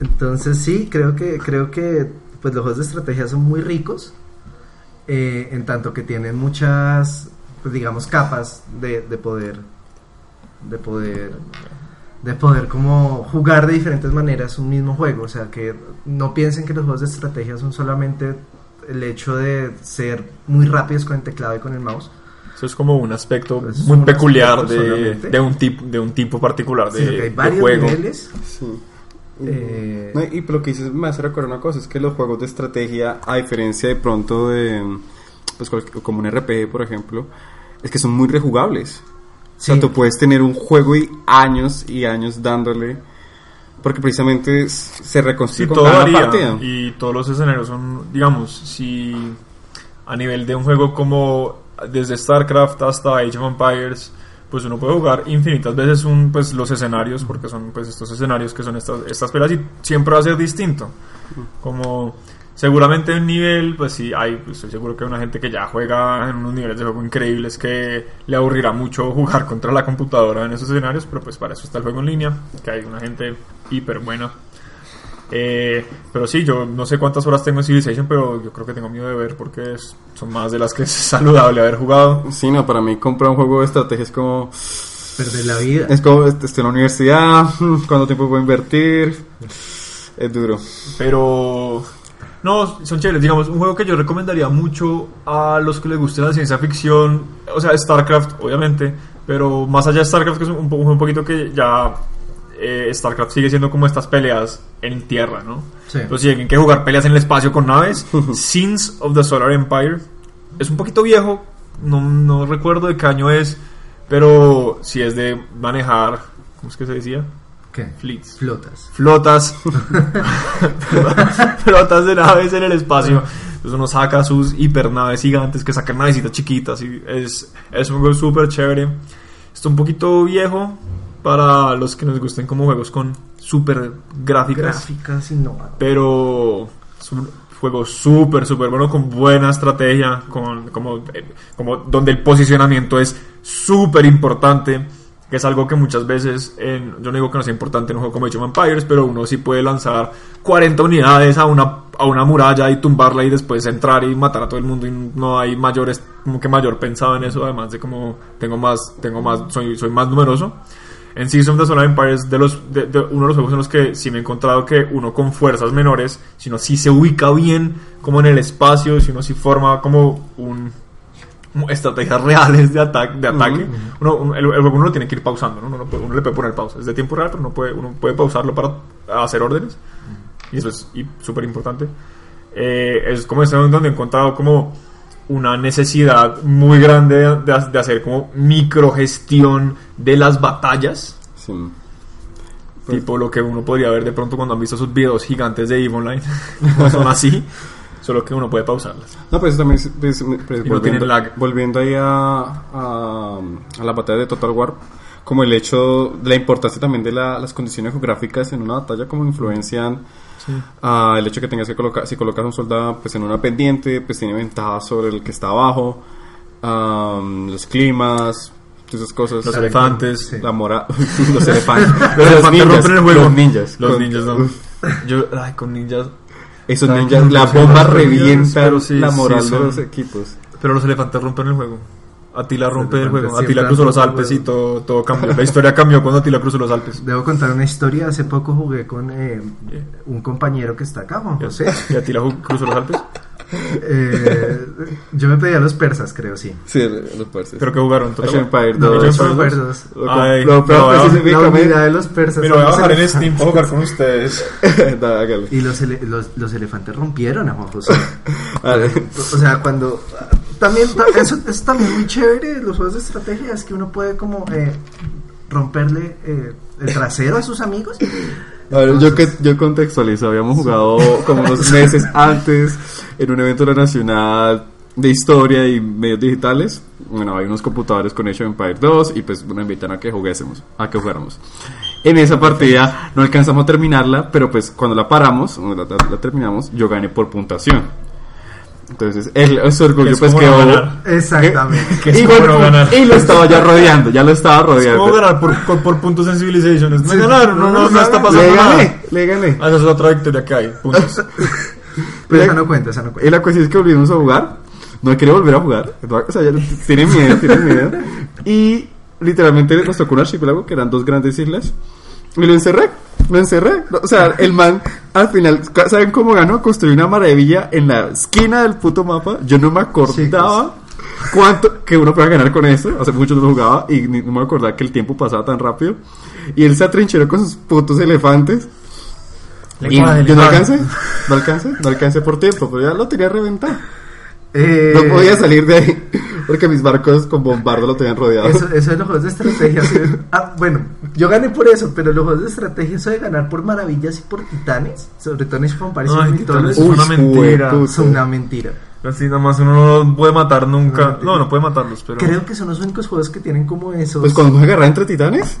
Entonces sí, creo que creo que pues los juegos de estrategia son muy ricos eh, en tanto que tienen muchas pues digamos capas de, de poder de poder de poder como jugar de diferentes maneras un mismo juego, o sea que no piensen que los juegos de estrategia son solamente el hecho de ser muy rápidos con el teclado y con el mouse. Eso es como un aspecto Es muy un peculiar aspecto de, de un tipo de un tipo particular de, que hay de varios juego. niveles. sí. eh, No, y lo que dices me hace recordar una cosa, es que los juegos de estrategia, a diferencia de pronto de, pues como un RPG, por ejemplo, es que son muy rejugables. O sea, Sí. tú puedes tener un juego y años y años dándole, porque precisamente se Sí, reconstruye con todo cada varía partida. y todos los escenarios son, digamos, si a nivel de un juego como desde StarCraft hasta Age of Empires, pues uno puede jugar infinitas veces un, pues los escenarios, porque son pues estos escenarios que son estas, estas peleas y siempre va a ser distinto. Como seguramente un nivel, pues sí, hay, pues, estoy seguro que hay una gente que ya juega en unos niveles de juego increíbles que le aburrirá mucho jugar contra la computadora en esos escenarios, pero pues para eso está el juego en línea, que hay una gente hiper buena. Eh, pero sí, yo no sé cuántas horas tengo en Civilization, pero yo creo que tengo miedo de ver porque es- son más de las que es saludable haber jugado. Sí, no, para mí comprar un juego de estrategia es como, perder la vida. es como, est- estoy en la universidad, cuánto tiempo puedo invertir, es duro. Pero no, son chéveres. Digamos, un juego que yo recomendaría mucho a los que les guste la ciencia ficción, o sea, StarCraft, obviamente, pero más allá de StarCraft, que es un, po- un poquito que ya eh, StarCraft sigue siendo como estas peleas en tierra, ¿no? Sí. Pero si alguien que jugar peleas en el espacio con naves, Sins of the Solar Empire es un poquito viejo, no, no recuerdo de qué año es, pero si es de manejar, ¿cómo es que se decía? ¿Qué? Fleets Flotas. flotas flotas de naves en el espacio entonces uno saca sus hipernaves gigantes que sacan navecitas chiquitas y es, es un juego súper chévere está un poquito viejo para los que nos gusten como juegos con súper gráficas Gráficas innovadoras. pero es un juego súper, súper bueno, con buena estrategia, con, como, eh, como donde el posicionamiento es súper importante, que es algo que muchas veces, en, yo no digo que no sea importante en un juego como Age of Empires, pero uno sí puede lanzar 40 unidades a una, a una muralla y tumbarla y después entrar y matar a todo el mundo y no hay mayores, como que mayor pensado en eso, además de como tengo más, tengo más, soy, soy más numeroso. En Season of the Solar Empire es de los, de, de uno de los juegos en los que sí me he encontrado que uno con fuerzas menores, si uno sí se ubica bien como en el espacio, si uno sí forma como un estrategias reales de, ataque de ataque, uno, uno- el, el juego uno lo tiene que ir pausando, ¿no? uno, uno le puede poner pausa, es de tiempo real, pero uno puede, uno puede pausarlo para hacer órdenes, y eso es súper importante. Eh, es como este donde he encontrado como una necesidad muy grande de, de- de hacer como microgestión de las batallas. Sí. Pues- Tipo lo que uno podría ver de pronto cuando han visto sus videos gigantes de EVE Online. no son así, solo que uno puede pausarlas. No, pues también es, pues, pues, Y no volviendo, volviendo ahí a, a, a la batalla de Total War, como el hecho, la importancia también de la- las condiciones geográficas en una batalla, como influencian ah, el hecho que tengas que colocar, si colocas un soldado pues en una pendiente, pues tiene ventaja sobre el que está abajo, am, los climas, esas cosas. Los elefantes. Sí. La mora, los elefantes. Los elefantes rompen el juego. Los ninjas. Los Con- ninjas no. Yo, ay, con ninjas. Esos ninjas, la bomba revienta sí, la sí moral son- de los equipos. Pero los elefantes rompen el juego. Atila rompe el juego. Atila cruzó los Alpes y todo, todo cambió. La historia cambió cuando Atila cruzó los Alpes. Debo contar una historia. Hace poco jugué con eh, un compañero que está acá, Juan José. ¿Y Atila cruzó los Alpes? Eh, yo me pedí a los persas, creo, sí. Sí, los parces. Creo que jugaron. Total. No, 2. Age of Empires 2. Lo- Ay, lo- pero no, La específicamente- unidad de los persas. Me lo voy a los bajar en. Steam para jugar con ustedes. Y los, ele- los, los elefantes rompieron a Juan José. Vale. O sea, cuando... También, ta- eso es también muy chévere, los juegos de estrategia, es que uno puede como eh, romperle eh, el trasero a sus amigos. A ver, yo, que, yo contextualizo, habíamos jugado como unos meses antes en un evento de la Nacional de Historia y Medios Digitales. Bueno, hay unos computadores con Age of Empire 2 y pues nos invitan a que juguésemos, a que jugáramos. En esa partida no alcanzamos a terminarla, pero pues cuando la paramos, la, la- la terminamos, yo gané por puntuación. Entonces, el, ese orgullo Es pues no quedó... ganar. Exactamente. Que y, bueno, no ganar. y lo estaba ya rodeando, ya lo estaba Es rodeando. como ganar por, por, por puntos en Civilization. Es no Sí, ganar, no, no, no está pasando le nada. gané, le gané. Ah, esa es la otra victoria que hay. Puntos. Pero esa no cuenta, esa no Y cuenta. la cuestión es que volvimos a jugar. No quería volver a jugar. O sea, ya tiene miedo, tiene miedo. Y literalmente nos tocó un archipiélago que eran dos grandes islas. Y lo encerré. Lo encerré. O sea, el man al final, ¿saben cómo ganó? Construyó una maravilla en la esquina del puto mapa. Yo no me acordaba cuánto que uno podía ganar con eso. Hace mucho no lo jugaba y ni- no me acordaba que el tiempo pasaba tan rápido. Y él se atrincheró con sus putos elefantes. Y Lenguaje, yo no alcancé, no alcancé, no alcancé por tiempo, pero ya lo tenía reventado. Eh, No podía salir de ahí porque mis barcos con bombardo lo tenían rodeado. Eso, eso de los juegos de estrategia. es- ah, bueno, yo gané por eso, pero los juegos de estrategia, eso de ganar por maravillas y por titanes, sobre todo en Age of Empires y Ay, Mythology, Titanes es una mentira. son una mentira. Así nada más uno no los puede matar nunca. No, No, no puede matarlos, pero. Creo que son los únicos juegos que tienen como esos. Pues cuando me agarré entre titanes.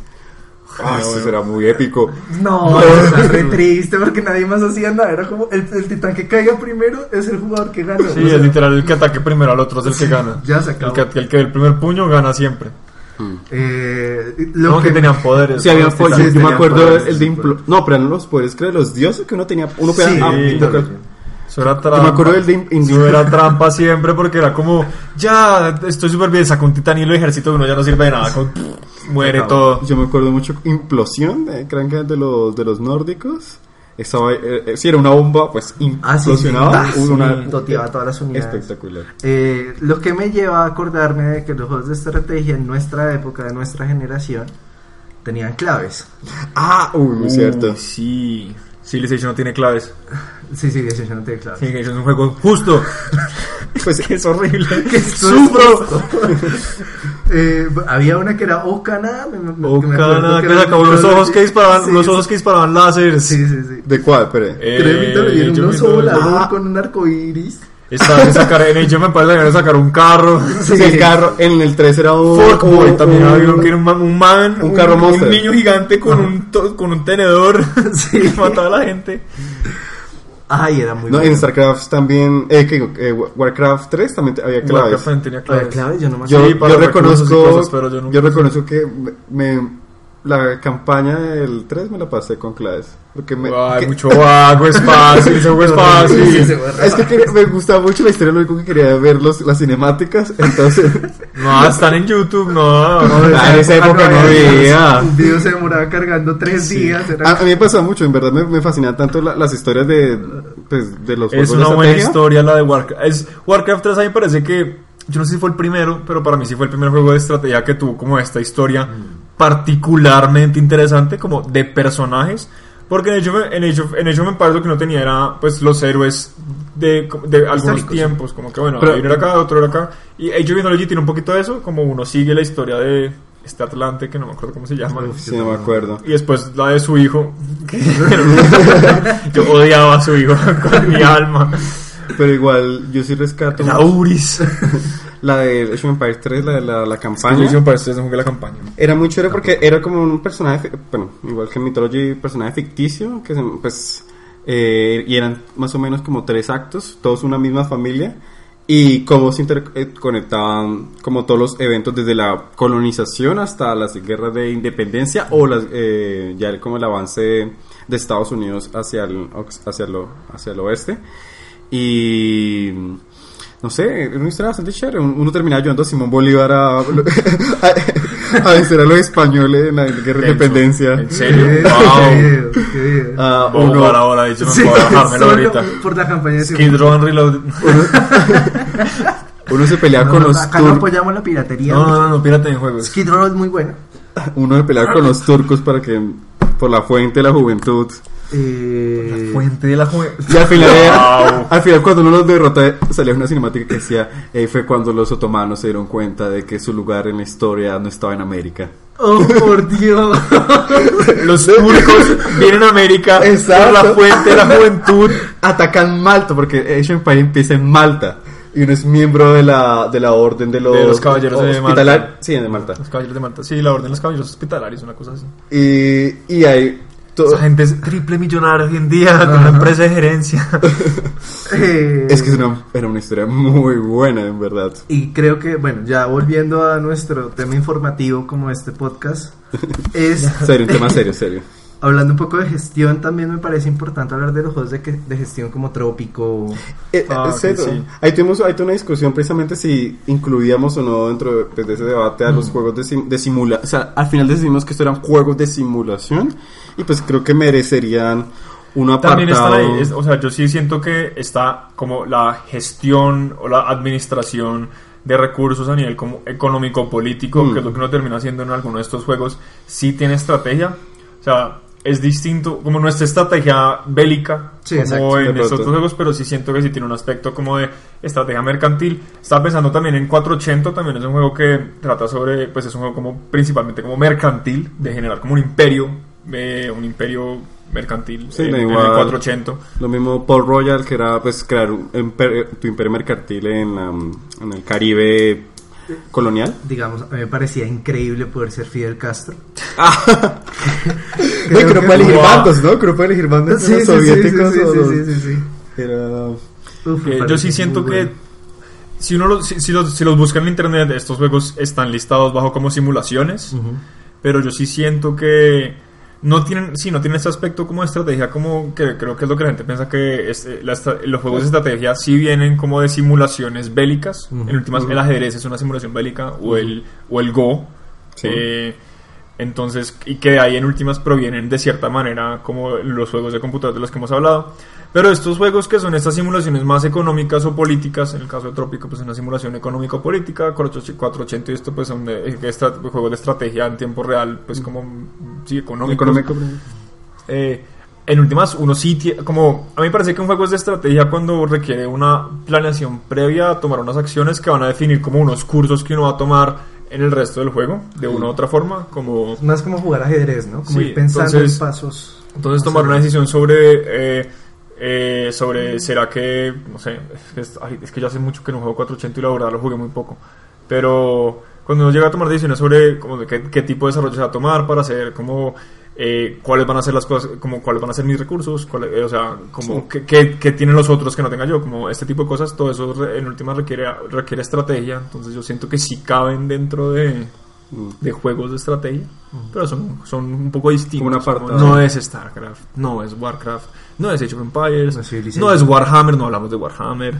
Ah, eso será muy épico. No, está re triste porque nadie más hacía nada. Era como el, el titán que caiga primero es el jugador que gana. Sí, O sea, es literal el que ataque primero al otro es el que gana. ya se El acabó. que, el que el primer puño gana siempre. Eh, lo No, que que tenían poderes. Sí, había Los po- yo, me acuerdo poderes, el de sí, implo- No, pero eran los poderes, creo, los dioses que uno tenía. Uno podía Sí, ah, Eso era Yo me acuerdo del de Eso era trampa siempre porque era como, ya, estoy súper bien, saco un y el ejército de uno ya no sirve de nada. con- muere todo. Yo me acuerdo mucho Implosión, de Crank de los, de los nórdicos. Estaba, eh, eh, sí, era una bomba, pues Ah, implosionaba. ah, sí, una, toteaba todas las unidades. espectacular. Eh, lo que me lleva a acordarme de que los juegos de estrategia en nuestra época, de nuestra generación, tenían claves. Ah, uy, muy cierto. Sí. Civilization no tiene claves. Sí, ya no tiene claves. Civilization es un juego justo. Pues que es horrible. Que ¡Sufro! Eh, había una que era Okana. me- me- que Ocana, que era sacaba unos ojos que disparaban, Sí, unos sí, ojos que disparaban láseres. Sí, sí, sí. ¿De cuál? Espere. Eh, que también era yo un acuerdo- volador con un arco iris. Estaba de sacar en Empires habían de sacar un carro. Sí, el carro, en el 3 era un. Forkboy un- también un- había que un man, un, man, un carro monster. niño gigante con un, to- con un tenedor Sí. que mataba a la gente. Ay, era muy No, bueno. en StarCraft también. Eh, que, eh, Warcraft 3 también había claves. Warcraft tenía claves. yo no me Yo. Sí, reconozco, cosas, pero yo nunca yo reconozco que me, me- la campaña del 3 me la pasé con claves. Porque me, Ay, que- mucho vago, es fácil, es fácil. es que quería- me gustaba mucho la historia, lo único que quería era ver los, las cinemáticas. Entonces, No, están en YouTube, no. Ah, en esa época no había. Un video se demoraba cargando tres días. era- a, a mí me pasaba mucho, en verdad me, me fascinan tanto la- las historias de, pues, de los Es de una buena estrategia. historia la de Warcraft. Es, Warcraft 3 a mí me parece que, yo no sé si fue el primero, pero para mí sí fue el primer juego de estrategia que tuvo como esta historia particularmente interesante, como de personajes. Porque en Age of, en Age of, en Age of Empires lo que no tenía era pues los héroes de, de algunos tiempos, como que bueno, Pero- uno era acá, otro era acá. Y Age of Mythology tiene un poquito de eso, como uno sigue la historia de este Atlante, que no me acuerdo cómo se llama. Sí, no me acuerdo. Y después la de su hijo. yo odiaba a su hijo con mi alma. Pero igual, yo sí rescato La Uris. la de Age of Empires 3, la de la, la campaña. Age of Empires 3 no jugué la campaña. Era muy chévere porque era como un personaje, bueno, igual que en Mythology, personaje ficticio, que se- pues, eh, y eran más o menos como tres actos, todos una misma familia, y cómo se interconectaban como todos los eventos desde la colonización hasta las guerras de independencia o las, eh, ya como el avance de Estados Unidos hacia el, hacia, lo, hacia el oeste. Y no sé, es una historia bastante chévere. Uno terminaba ayudando a Simón Bolívar a, a, vencer a los españoles en la guerra de independencia. ¿En serio? Wow. Qué bien. Ah, Vamos uno- para ahora, dicho, no Sí, puedo bajármelo solo ahorita. por la campaña de Skid Row and Reload. uno se peleaba No, con no, los acá no turcos. apoyamos la piratería. No, no, no, no, pírate en juegos. Skid Row es muy bueno. Uno se peleaba con los turcos para que por la fuente de la juventud. Eh, Fuente de la juventud. Y al final, Wow. al final cuando uno los derrota salía una cinemática que decía eh, fue cuando los otomanos se dieron cuenta de que su lugar en la historia no estaba en América. Oh, por Dios. Los turcos vienen a América Exacto. por la fuente de la juventud. Atacan Malta porque Age of Empires empieza en Malta y uno es miembro de la, de la orden de los, De los caballeros de hospitalar- Malta. Sí, de Malta. Los caballeros de Malta. Sí, la orden de los caballeros hospitalarios, una cosa así. Y, y hay todo- Esa gente es triple millonaria hoy en día con una empresa de gerencia. Eh, es que es una- era una historia muy buena, en verdad. Y creo que, bueno, ya volviendo a nuestro tema informativo como este podcast, es Serio, un tema serio, serio. Hablando un poco de gestión, también me parece importante hablar de los juegos de, que- de gestión como Trópico. Eh, Ah, sí. Ahí tuvimos ahí una discusión precisamente si incluíamos o no dentro de, pues, de ese debate a Mm. los juegos de, sim- de simulación. O sea, al final decidimos que estos eran juegos de simulación y pues creo que merecerían un apartado. También están ahí. es- o sea, yo sí siento que está como la gestión o la administración de recursos a nivel como económico-político, Mm. que es lo que uno termina haciendo en alguno de estos juegos, sí tiene estrategia. O sea, es distinto, como nuestra estrategia bélica, Sí, como exacto, en estos otros juegos, pero sí siento que sí tiene un aspecto como de estrategia mercantil. Estaba pensando también en 480, también es un juego que trata sobre, pues es un juego como principalmente como mercantil, de generar como un imperio, eh, un imperio mercantil Sí, en, el igual. 480. Lo mismo Paul Royal, que era pues crear un imper- tu imperio mercantil en, en el Caribe colonial. Digamos, a mí me parecía increíble poder ser Fidel Castro. No, y que no puede elegir Wow. bandos, ¿no? Que no puede elegir bandos Sí, los sí, sí, soviéticos sí, o sí, los- sí, sí, sí. Era... Uf, Eh, yo sí siento que bueno. si uno los, si, si los, si los buscan en internet, estos juegos están listados bajo como simulaciones, pero yo sí siento que no tienen, sí, no tienen ese aspecto como de estrategia, como que creo que es lo que la gente piensa que es, eh, la los juegos de estrategia sí vienen como de simulaciones bélicas. En últimas, el ajedrez es una simulación bélica o el o el Go. Sí. Eh, entonces, y que de ahí en últimas provienen de cierta manera como los juegos de computador de los que hemos hablado. Pero estos juegos que son estas simulaciones más económicas o políticas, en el caso de Trópico, pues es una simulación económico-política, 480 y esto pues son de- eh, estra- juegos de estrategia en tiempo real, pues como, sí, económicos. Económico. Eh, en últimas, uno sí como, a mí me parece que un juego es de estrategia cuando requiere una planeación previa a tomar unas acciones que van a definir como unos cursos que uno va a tomar en el resto del juego, de una u otra forma, como... Más como jugar ajedrez, ¿no? Como Sí, ir pensando entonces- en pasos. Entonces tomar una decisión sobre, eh, eh, sobre, será que, no sé, es ay, es que ya hace mucho que no juego 480 y la verdad lo jugué muy poco, pero cuando uno llega a tomar decisiones sobre como de qué, qué tipo de desarrollo se va a tomar para hacer como eh, cuáles van a ser las cosas, como cuáles van a ser mis recursos, cuáles- eh, o sea, como qué, qué- qué tienen los otros que no tenga yo, como este tipo de cosas, todo eso re- en última requiere, requiere estrategia, entonces yo siento que sí caben dentro de, de juegos de estrategia, pero son, son un poco distintos. Como no es StarCraft, no es Warcraft, no es Age of Empires, No es Civilization. no es Warhammer, no hablamos de Warhammer.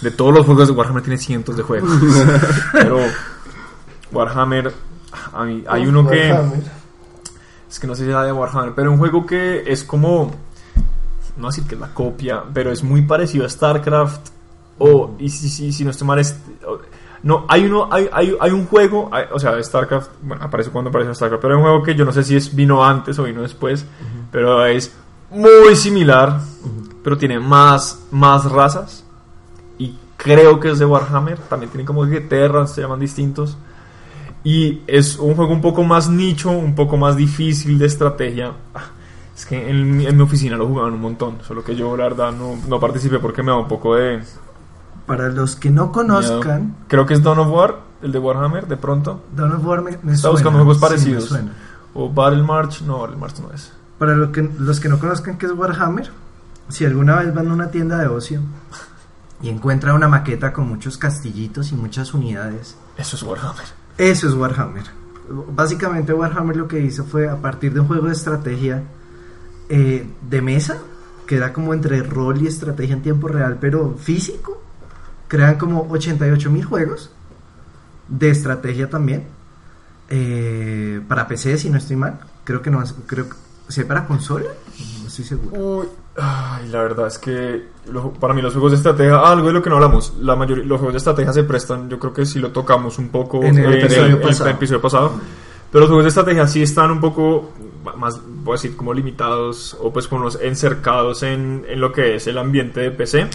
De todos los juegos de Warhammer tiene cientos de juegos. Pero Warhammer, a mí- hay uno que es que no sé si era de Warhammer, pero un juego que es como no decir que es la copia, pero es muy parecido a StarCraft o y si, si, si no estoy mal es no, hay uno, hay, hay, hay un juego, hay- o sea, StarCraft, bueno, aparece cuando aparece StarCraft, pero hay un juego que yo no sé si es vino antes o vino después, pero es muy similar, pero tiene más, más razas, y creo que es de Warhammer, también tienen como que Terras, se llaman distintos, y es un juego un poco más nicho, un poco más difícil de estrategia. Ah, Es que en, mi- en mi oficina lo jugaban un montón, solo que yo la verdad no, no participé porque me da un poco de, Para los que no conozcan, Miedo. Creo que es Dawn of War, el de Warhammer, de pronto. Dawn of War me, me Está suena, buscando juegos sí, parecidos. suena. O Battle March, no, Battle March no es. Para lo que, los que no conozcan qué es Warhammer, si alguna vez van a una tienda de ocio y encuentra una maqueta con muchos castillitos y muchas unidades. Eso es Warhammer. Eso es Warhammer. Básicamente Warhammer lo que hizo fue a partir de un juego de estrategia eh, de mesa, que era como entre rol y estrategia en tiempo real, pero físico, crean como 88 mil juegos de estrategia también. eh, para PC, si no estoy mal. Creo que no, creo que ¿sí hay para consola, no estoy seguro. Ay, la verdad es que lo- para mí los juegos de estrategia, ah, algo de lo que no hablamos, la mayoría, los juegos de estrategia se prestan, yo creo que sí lo tocamos un poco En el eh, episodio el pasado. episodio pasado, pero los juegos de estrategia sí están un poco más, voy a decir, como limitados o pues como los encercados en, en lo que es el ambiente de PC,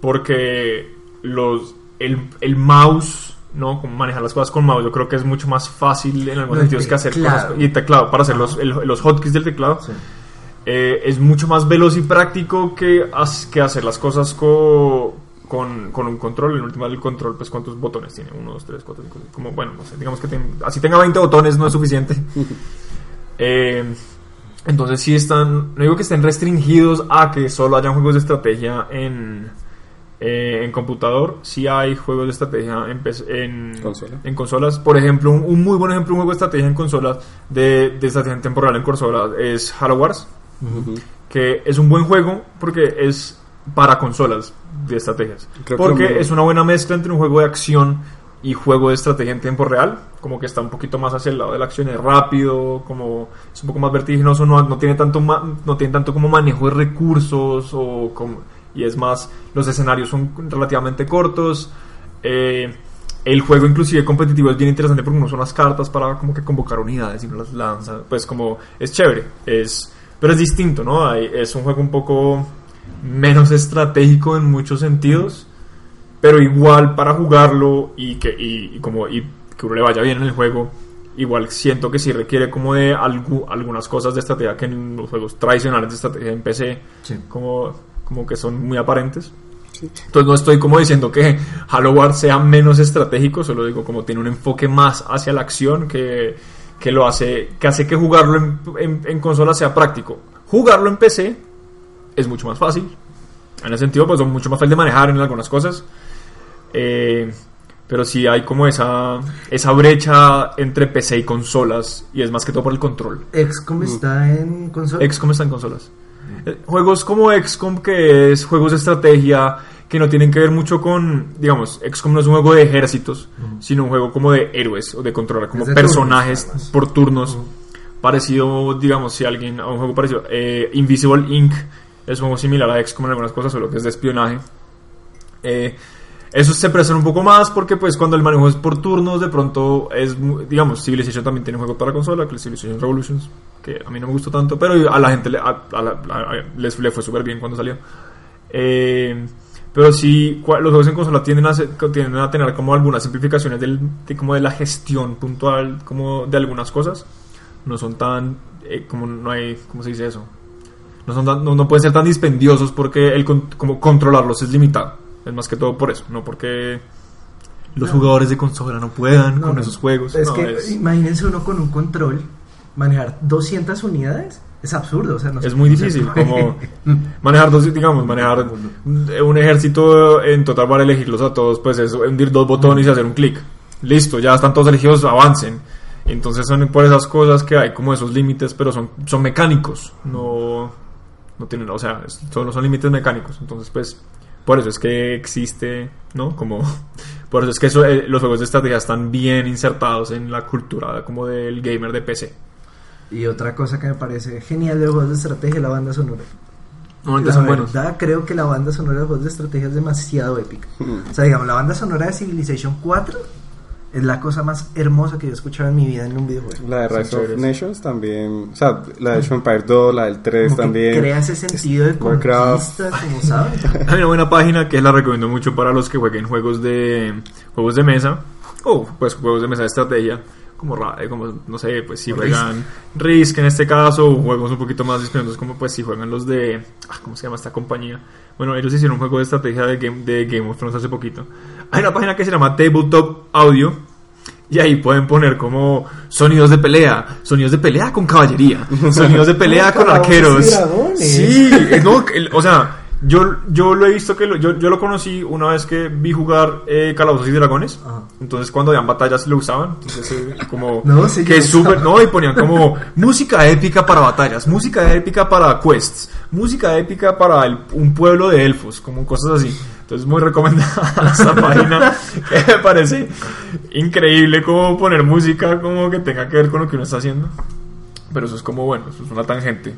porque los, el, el mouse, ¿no? Como manejar las cosas con mouse, yo creo que es mucho más fácil en algunos No, sentidos que hacer cosas, y teclado, para hacer los, el- los hotkeys del teclado. Sí. Eh, es mucho más veloz y práctico que, hacer las cosas co- con, con un control. En última, el control, pues, ¿cuántos botones tiene? Uno, dos, tres, cuatro, cinco. Como, bueno, no sé, digamos que ten- así tenga 20 botones no es suficiente. Eh, entonces, sí están, no digo que estén restringidos a que solo hayan juegos de estrategia en, eh, en computador. Sí hay juegos de estrategia en, en, Consola. en consolas. Por ejemplo, un, un muy buen ejemplo, un juego de estrategia en consolas, de, de estrategia temporal en consolas, es Halo Wars que es un buen juego porque es para consolas de estrategias. Creo porque es una buena mezcla entre un juego de acción y juego de estrategia en tiempo real, como que está un poquito más hacia el lado de la acción, es rápido, como es un poco más vertiginoso, no, no tiene tanto no tiene tanto como manejo de recursos o como, y es más los escenarios son relativamente cortos. eh, el juego inclusive competitivo es bien interesante porque uno usa unas cartas para como que convocar unidades y uno las lanza, pues como es chévere, es pero es distinto, ¿no? Hay- es un juego un poco menos estratégico en muchos sentidos, pero igual para jugarlo y que y, y como y que uno le vaya bien en el juego, igual siento que sí requiere como de algu- algunas cosas de estrategia que en los juegos tradicionales de estrategia en PC Sí. como como que son muy aparentes. Entonces no estoy como diciendo que Halo Wars sea menos estratégico, solo digo como tiene un enfoque más hacia la acción que, que lo hace, que hace que jugarlo en, en- en consola sea práctico. Jugarlo en PC es mucho más fácil. En ese sentido, pues son mucho más fácil de manejar en algunas cosas. Eh, pero sí hay como esa, esa brecha entre PC y consolas, y es más que todo por el control. XCOM está en consola. XCOM está en consolas. Juegos como XCOM, que es juegos de estrategia que no tienen que ver mucho con, digamos, XCOM no es un juego de ejércitos, sino un juego como de héroes o de controlar como personajes turnos, por turnos. Parecido, digamos, si alguien, a un juego parecido, eh, Invisible Inc. es un juego similar a XCOM en algunas cosas, solo que es de espionaje. Eh, esos se prestan un poco más porque pues cuando el manejo es por turnos de pronto es digamos Civilization también tiene un juego para consola que es Civilization Revolutions que a mí no me gustó tanto pero a la gente le, a- a la- a- les le fue súper bien cuando salió Eh, pero sí los juegos en consola tienden a, ser- tienden a tener como algunas simplificaciones del, de, como de la gestión puntual como de algunas cosas no son tan eh, como no hay cómo se dice eso no, son tan- no, no pueden ser tan dispendiosos porque el como controlarlos es limitado. Es más que todo por eso, no porque los No. jugadores de consola no puedan con esos juegos. Es que es, imagínense uno con un control manejar 200 unidades. Es absurdo, o sea, no es muy difícil como manejar dos, digamos, manejar un ejército en total para elegirlos a todos, pues es hundir dos botones y hacer un clic. Listo, ya están todos elegidos, avancen. Entonces son por esas cosas que hay como esos límites, pero son, son mecánicos, no, no tienen, o sea, solo son límites mecánicos. Entonces, pues, por eso es que existe, ¿no? Como, por eso es que eso, eh, los juegos de estrategia están bien insertados en la cultura como del gamer de PC. Y otra cosa que me parece genial de los juegos de estrategia, la banda sonora. Normalmente La son buenos. verdad, creo que la banda sonora de los juegos de estrategia es demasiado épica. O sea, digamos, la banda sonora de Civilization 4 es la cosa más hermosa que yo he escuchado en mi vida en un videojuego. La de Rise of. Nations también, o sea, la de Age of Empires 2, la del 3 Como que también. crea ese sentido de conquista, como saben. Hay una buena página que la recomiendo mucho para los que jueguen juegos de juegos de mesa o pues juegos de mesa de estrategia como, eh, como no sé pues si juegan Risk. En este caso juegos un poquito más dispensos como pues si juegan los de ah, cómo se llama esta compañía bueno ellos hicieron un juego de estrategia de Game, de Game of Thrones hace poquito. Hay una página que se llama Tabletop Audio y ahí pueden poner como sonidos de pelea, sonidos de pelea con caballería, sonidos de pelea Con arqueros. Sí, no, el- o sea, Yo, yo lo he visto que lo- yo, yo lo conocí una vez que vi jugar eh, Calabozos y Dragones. Ajá. Entonces cuando habían batallas lo usaban. Entonces eh, como No, sí, que súper, no, y ponían como música épica para batallas, música épica para quests, música épica para el- un pueblo de elfos, como cosas así. Entonces muy recomendada esta página que me parece increíble como poner música como que tenga que ver con lo que uno está haciendo. Pero eso es como bueno, eso es una tangente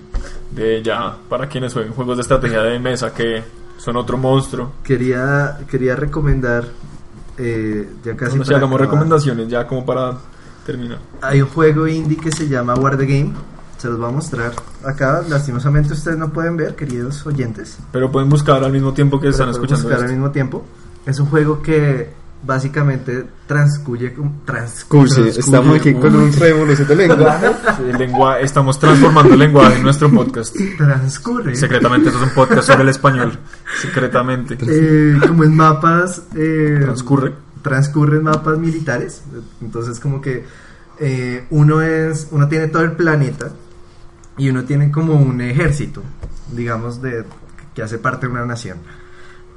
de ya para quienes jueguen juegos de estrategia de mesa que son otro monstruo. Quería, quería recomendar, eh, ya casi Bueno, si hagamos acabar. recomendaciones ya como para terminar. Hay un juego indie que se llama War the Game. Se los voy a mostrar acá. Lastimosamente ustedes no pueden ver, queridos oyentes. Pero pueden buscar al mismo tiempo que están Pero escuchando buscar al mismo tiempo. Es un juego que básicamente transcuye. Trans, Escuche, estamos aquí con un revolución de lenguaje. El lengua- estamos transformando el lenguaje en nuestro podcast. transcurre. Secretamente, esto es un podcast sobre el español. Secretamente. Eh, como en mapas. eh, Transcurre. transcurren mapas militares. Entonces, como que eh, uno es. Uno tiene todo el planeta. Y uno tiene como un ejército. Digamos, de que hace parte de una nación.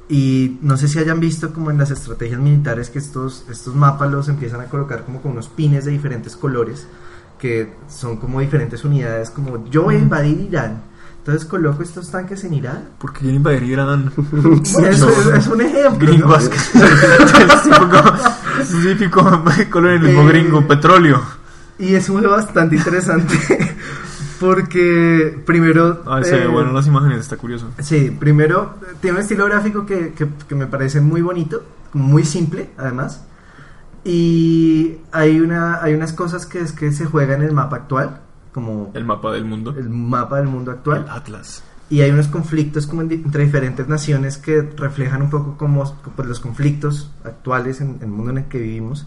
Y no sé si hayan visto como en las estrategias militares que estos, estos mapas los empiezan a colocar como con unos pines de diferentes colores, que son como diferentes unidades, como yo voy a invadir Irán. Entonces coloco estos tanques en Irán. Porque quieren invadir Irán. Eso es, es un ejemplo. ¿no? Gringos. Es típico, es típico colonialismo Eh, gringo. Petróleo. Y es un juego bastante interesante porque primero... Ay, se eh, bueno las imágenes, está curioso. Sí, primero tiene un estilo gráfico que, que- que me parece muy bonito, muy simple además. Y hay, una, hay unas cosas que es que se juega en el mapa actual, como El mapa del mundo. el mapa del mundo El actual. Atlas. Y hay unos conflictos como entre diferentes naciones que reflejan un poco como pues, los conflictos actuales en, en el mundo en el que vivimos.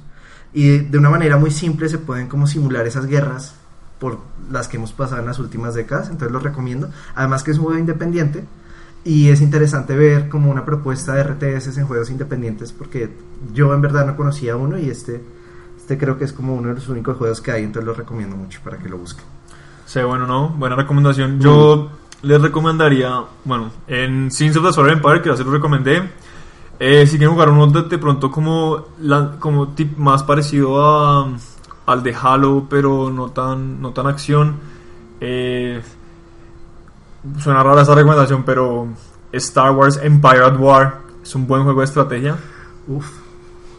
Y de, de una manera muy simple se pueden como simular esas guerras por las que hemos pasado en las últimas décadas. Entonces lo recomiendo. Además que es un juego independiente. Y es interesante ver como una propuesta de RTS en juegos independientes porque yo en verdad no conocía uno y este, este creo que es como uno de los únicos juegos que hay. Entonces lo recomiendo mucho para que lo busquen. Sí, bueno, no, buena recomendación. Yo les recomendaría, bueno, en Sins of the Solar Empire, que ya se lo recomendé. eh, si quieren jugar uno de, de pronto como, la, como tip más parecido a, al de Halo, pero no tan, no tan acción. eh, suena rara esta recomendación, pero Star Wars Empire at War es un buen juego de estrategia. Uf.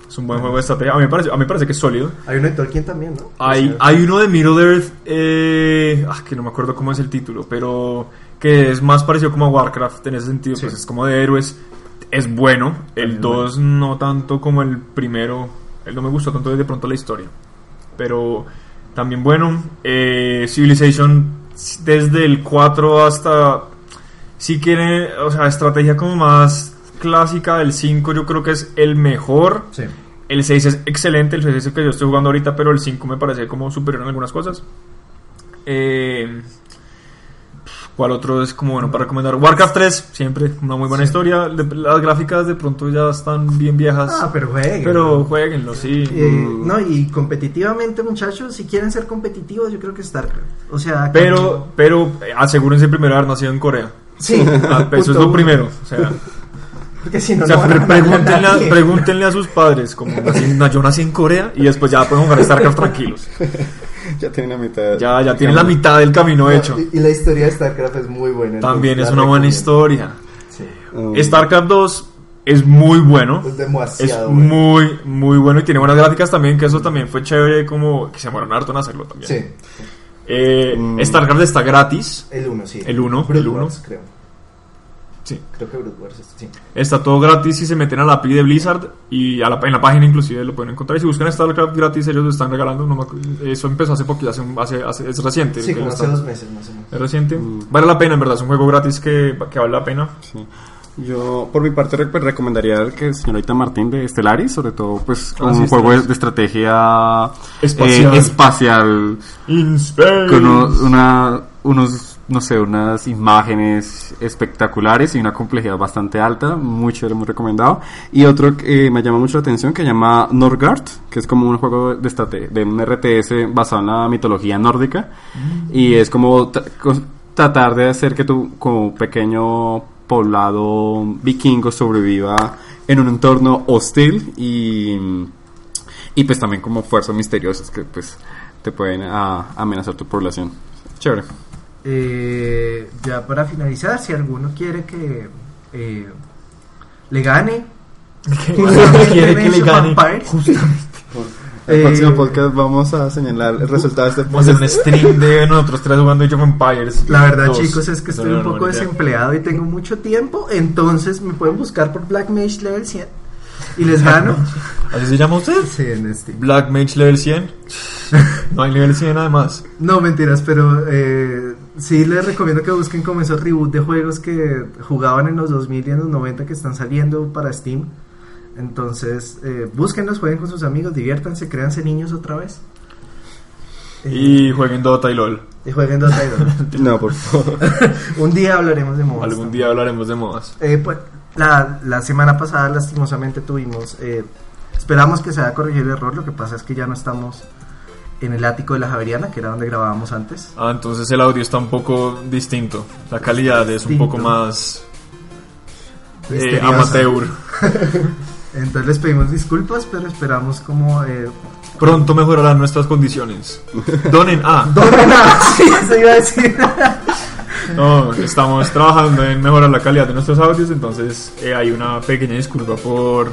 Es un buen juego de estrategia. A mí me parece, a mí me parece que es sólido. Hay uno de Tolkien también, ¿no? Hay, hay uno de Middle Earth, eh, ah, que no me acuerdo cómo es el título, pero que es más parecido como a Warcraft en ese sentido, Sí. pues es como de héroes. Es bueno, el Es 2 no tanto como el primero, él no me gustó tanto de pronto la historia, pero también bueno. Eh, Civilization desde el 4 hasta, si quiere, o sea, estrategia como más clásica del 5 yo creo que es el mejor. Sí. El 6 es excelente, el 6 es el que yo estoy jugando ahorita, pero el 5 me parece como superior en algunas cosas. Eh, ¿Cuál otro es como bueno para recomendar? Warcraft 3, siempre una muy buena Sí. historia. Las gráficas de pronto ya están bien viejas, Ah, pero jueguen. pero jueguenlo, sí. Eh, no, y competitivamente, muchachos, si quieren ser competitivos, yo creo que StarCraft. O sea, Pero, pero eh, asegúrense primero de haber nacido en Corea. Sí, Ah, Eso es lo primero. O sea, Porque si no, o sea, no van a pre- ganar pregúntenle, a, nadie. pregúntenle a sus padres, como yo nací en Corea y después ya pueden jugar StarCraft tranquilos. ya tienen la mitad. Ya, ya tienen la mitad del camino No, hecho. Y, y la historia de StarCraft es muy buena. También es una buena historia. Sí, Um, StarCraft 2 es muy bueno. es Es demasiado bueno. muy, muy bueno y tiene buenas gráficas también, que eso también fue chévere, como que se demoraron harto en hacerlo también. Sí, Eh, Mm. StarCraft está gratis, el 1, sí. El uno, Brood el uno. Wars, creo. Sí. Creo que Brood Wars, sí. Está todo gratis si se meten a la API de Blizzard y a la, en la página inclusive lo pueden encontrar. Y si buscan StarCraft gratis, ellos lo están regalando. no me acu- eso empezó hace poquito, hace, un- hace, hace- es reciente. Sí, como hace dos meses más o menos. Es reciente. Mm. Vale la pena, en verdad. Es un juego gratis que, que vale la pena. Sí. Yo, por mi parte, pues, recomendaría que el señorita Martín de Stellaris, sobre todo, pues, Ah, un sí, juego de, de estrategia Espacial. eh, espacial, In space. con uno- una, unos, no sé, unas imágenes espectaculares y una complejidad bastante alta, muy chévere, muy recomendado. Y otro que me llama mucho la atención, que se llama Norgard, que es como un juego de, estrate- de un RTS basado en la mitología nórdica. Y es como tratar de hacer que tu como pequeño poblado vikingo sobreviva en un entorno hostil y, y pues también como fuerzas misteriosas que pues te pueden ah, amenazar tu población. Chévere. Eh, ya para finalizar, si alguno quiere que eh, le gane, quiere que le gane. Vampires, En el Eh, próximo podcast vamos a señalar el resultado de este Vamos a hacer un stream de nosotros tres jugando Age of Empires. La verdad, Dos. chicos, es que estoy No, un poco no, desempleado y tengo mucho tiempo, entonces me pueden buscar por Black Mage Level 100 y les gano. ¿Así se llama usted? sí, en Steam. Black Mage level 100. No hay nivel 100 además. No, mentiras, pero eh, sí les recomiendo que busquen como esos reboot de juegos que jugaban en los 2000 y en los 90 que están saliendo para Steam. Entonces, eh, búsquenlos, jueguen con sus amigos, diviértanse, créanse niños otra vez. Eh, Y jueguen Dota y LOL. y jueguen Dota y Dota. No, por favor. Un día hablaremos de modas. Algún día hablaremos de modas. Eh, pues, la, la semana pasada lastimosamente tuvimos, eh, esperamos que se haya corregido el error, lo que pasa es que ya no estamos en el ático de la Javeriana, que era donde grabábamos antes. Ah, entonces el audio está un poco distinto. La calidad es un poco más eh, amateur. Entonces les pedimos disculpas, pero esperamos como... Eh, Pronto mejorarán nuestras condiciones. Donen A. ¡Dona! sí, eso iba a decir. No, estamos trabajando en mejorar la calidad de nuestros audios, entonces eh, hay una pequeña disculpa por,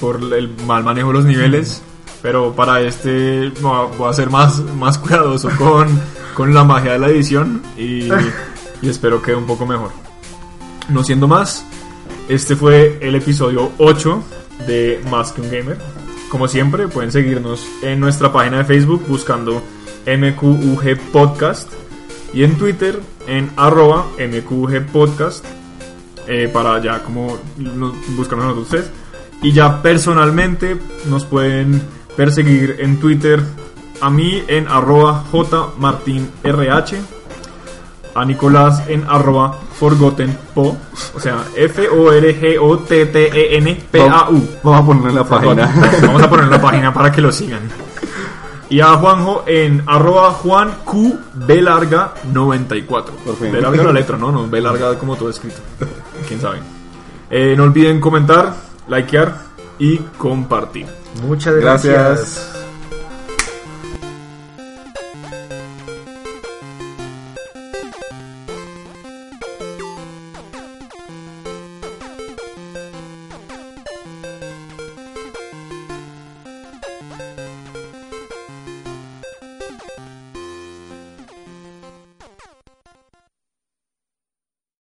por el mal manejo de los niveles, pero para este voy a ser más, más cuidadoso con, con la magia de la edición y, y espero que un poco mejor. No siendo más, este fue el episodio 8 de Más que un Gamer. Como siempre, pueden seguirnos en nuestra página de Facebook buscando MQUG Podcast y en Twitter en arroba MQG Podcast eh, para ya como no- buscarnos a nosotros ustedes. Y ya personalmente nos pueden perseguir en Twitter a mí en arroba JMartinRH, a Nicolás en arroba ForgottenPo, o sea E F-O-R-G-O-T-T-E-N-P-A-U. Vamos a ponerlo en la página. Vamos a poner la página para que lo sigan. Y a Juanjo en arroba Juan Q B larga 94. Por fin. B larga la letra, no, no, B larga como todo escrito. Quién sabe. Eh, no olviden comentar, likear y compartir. Muchas gracias. Gracias.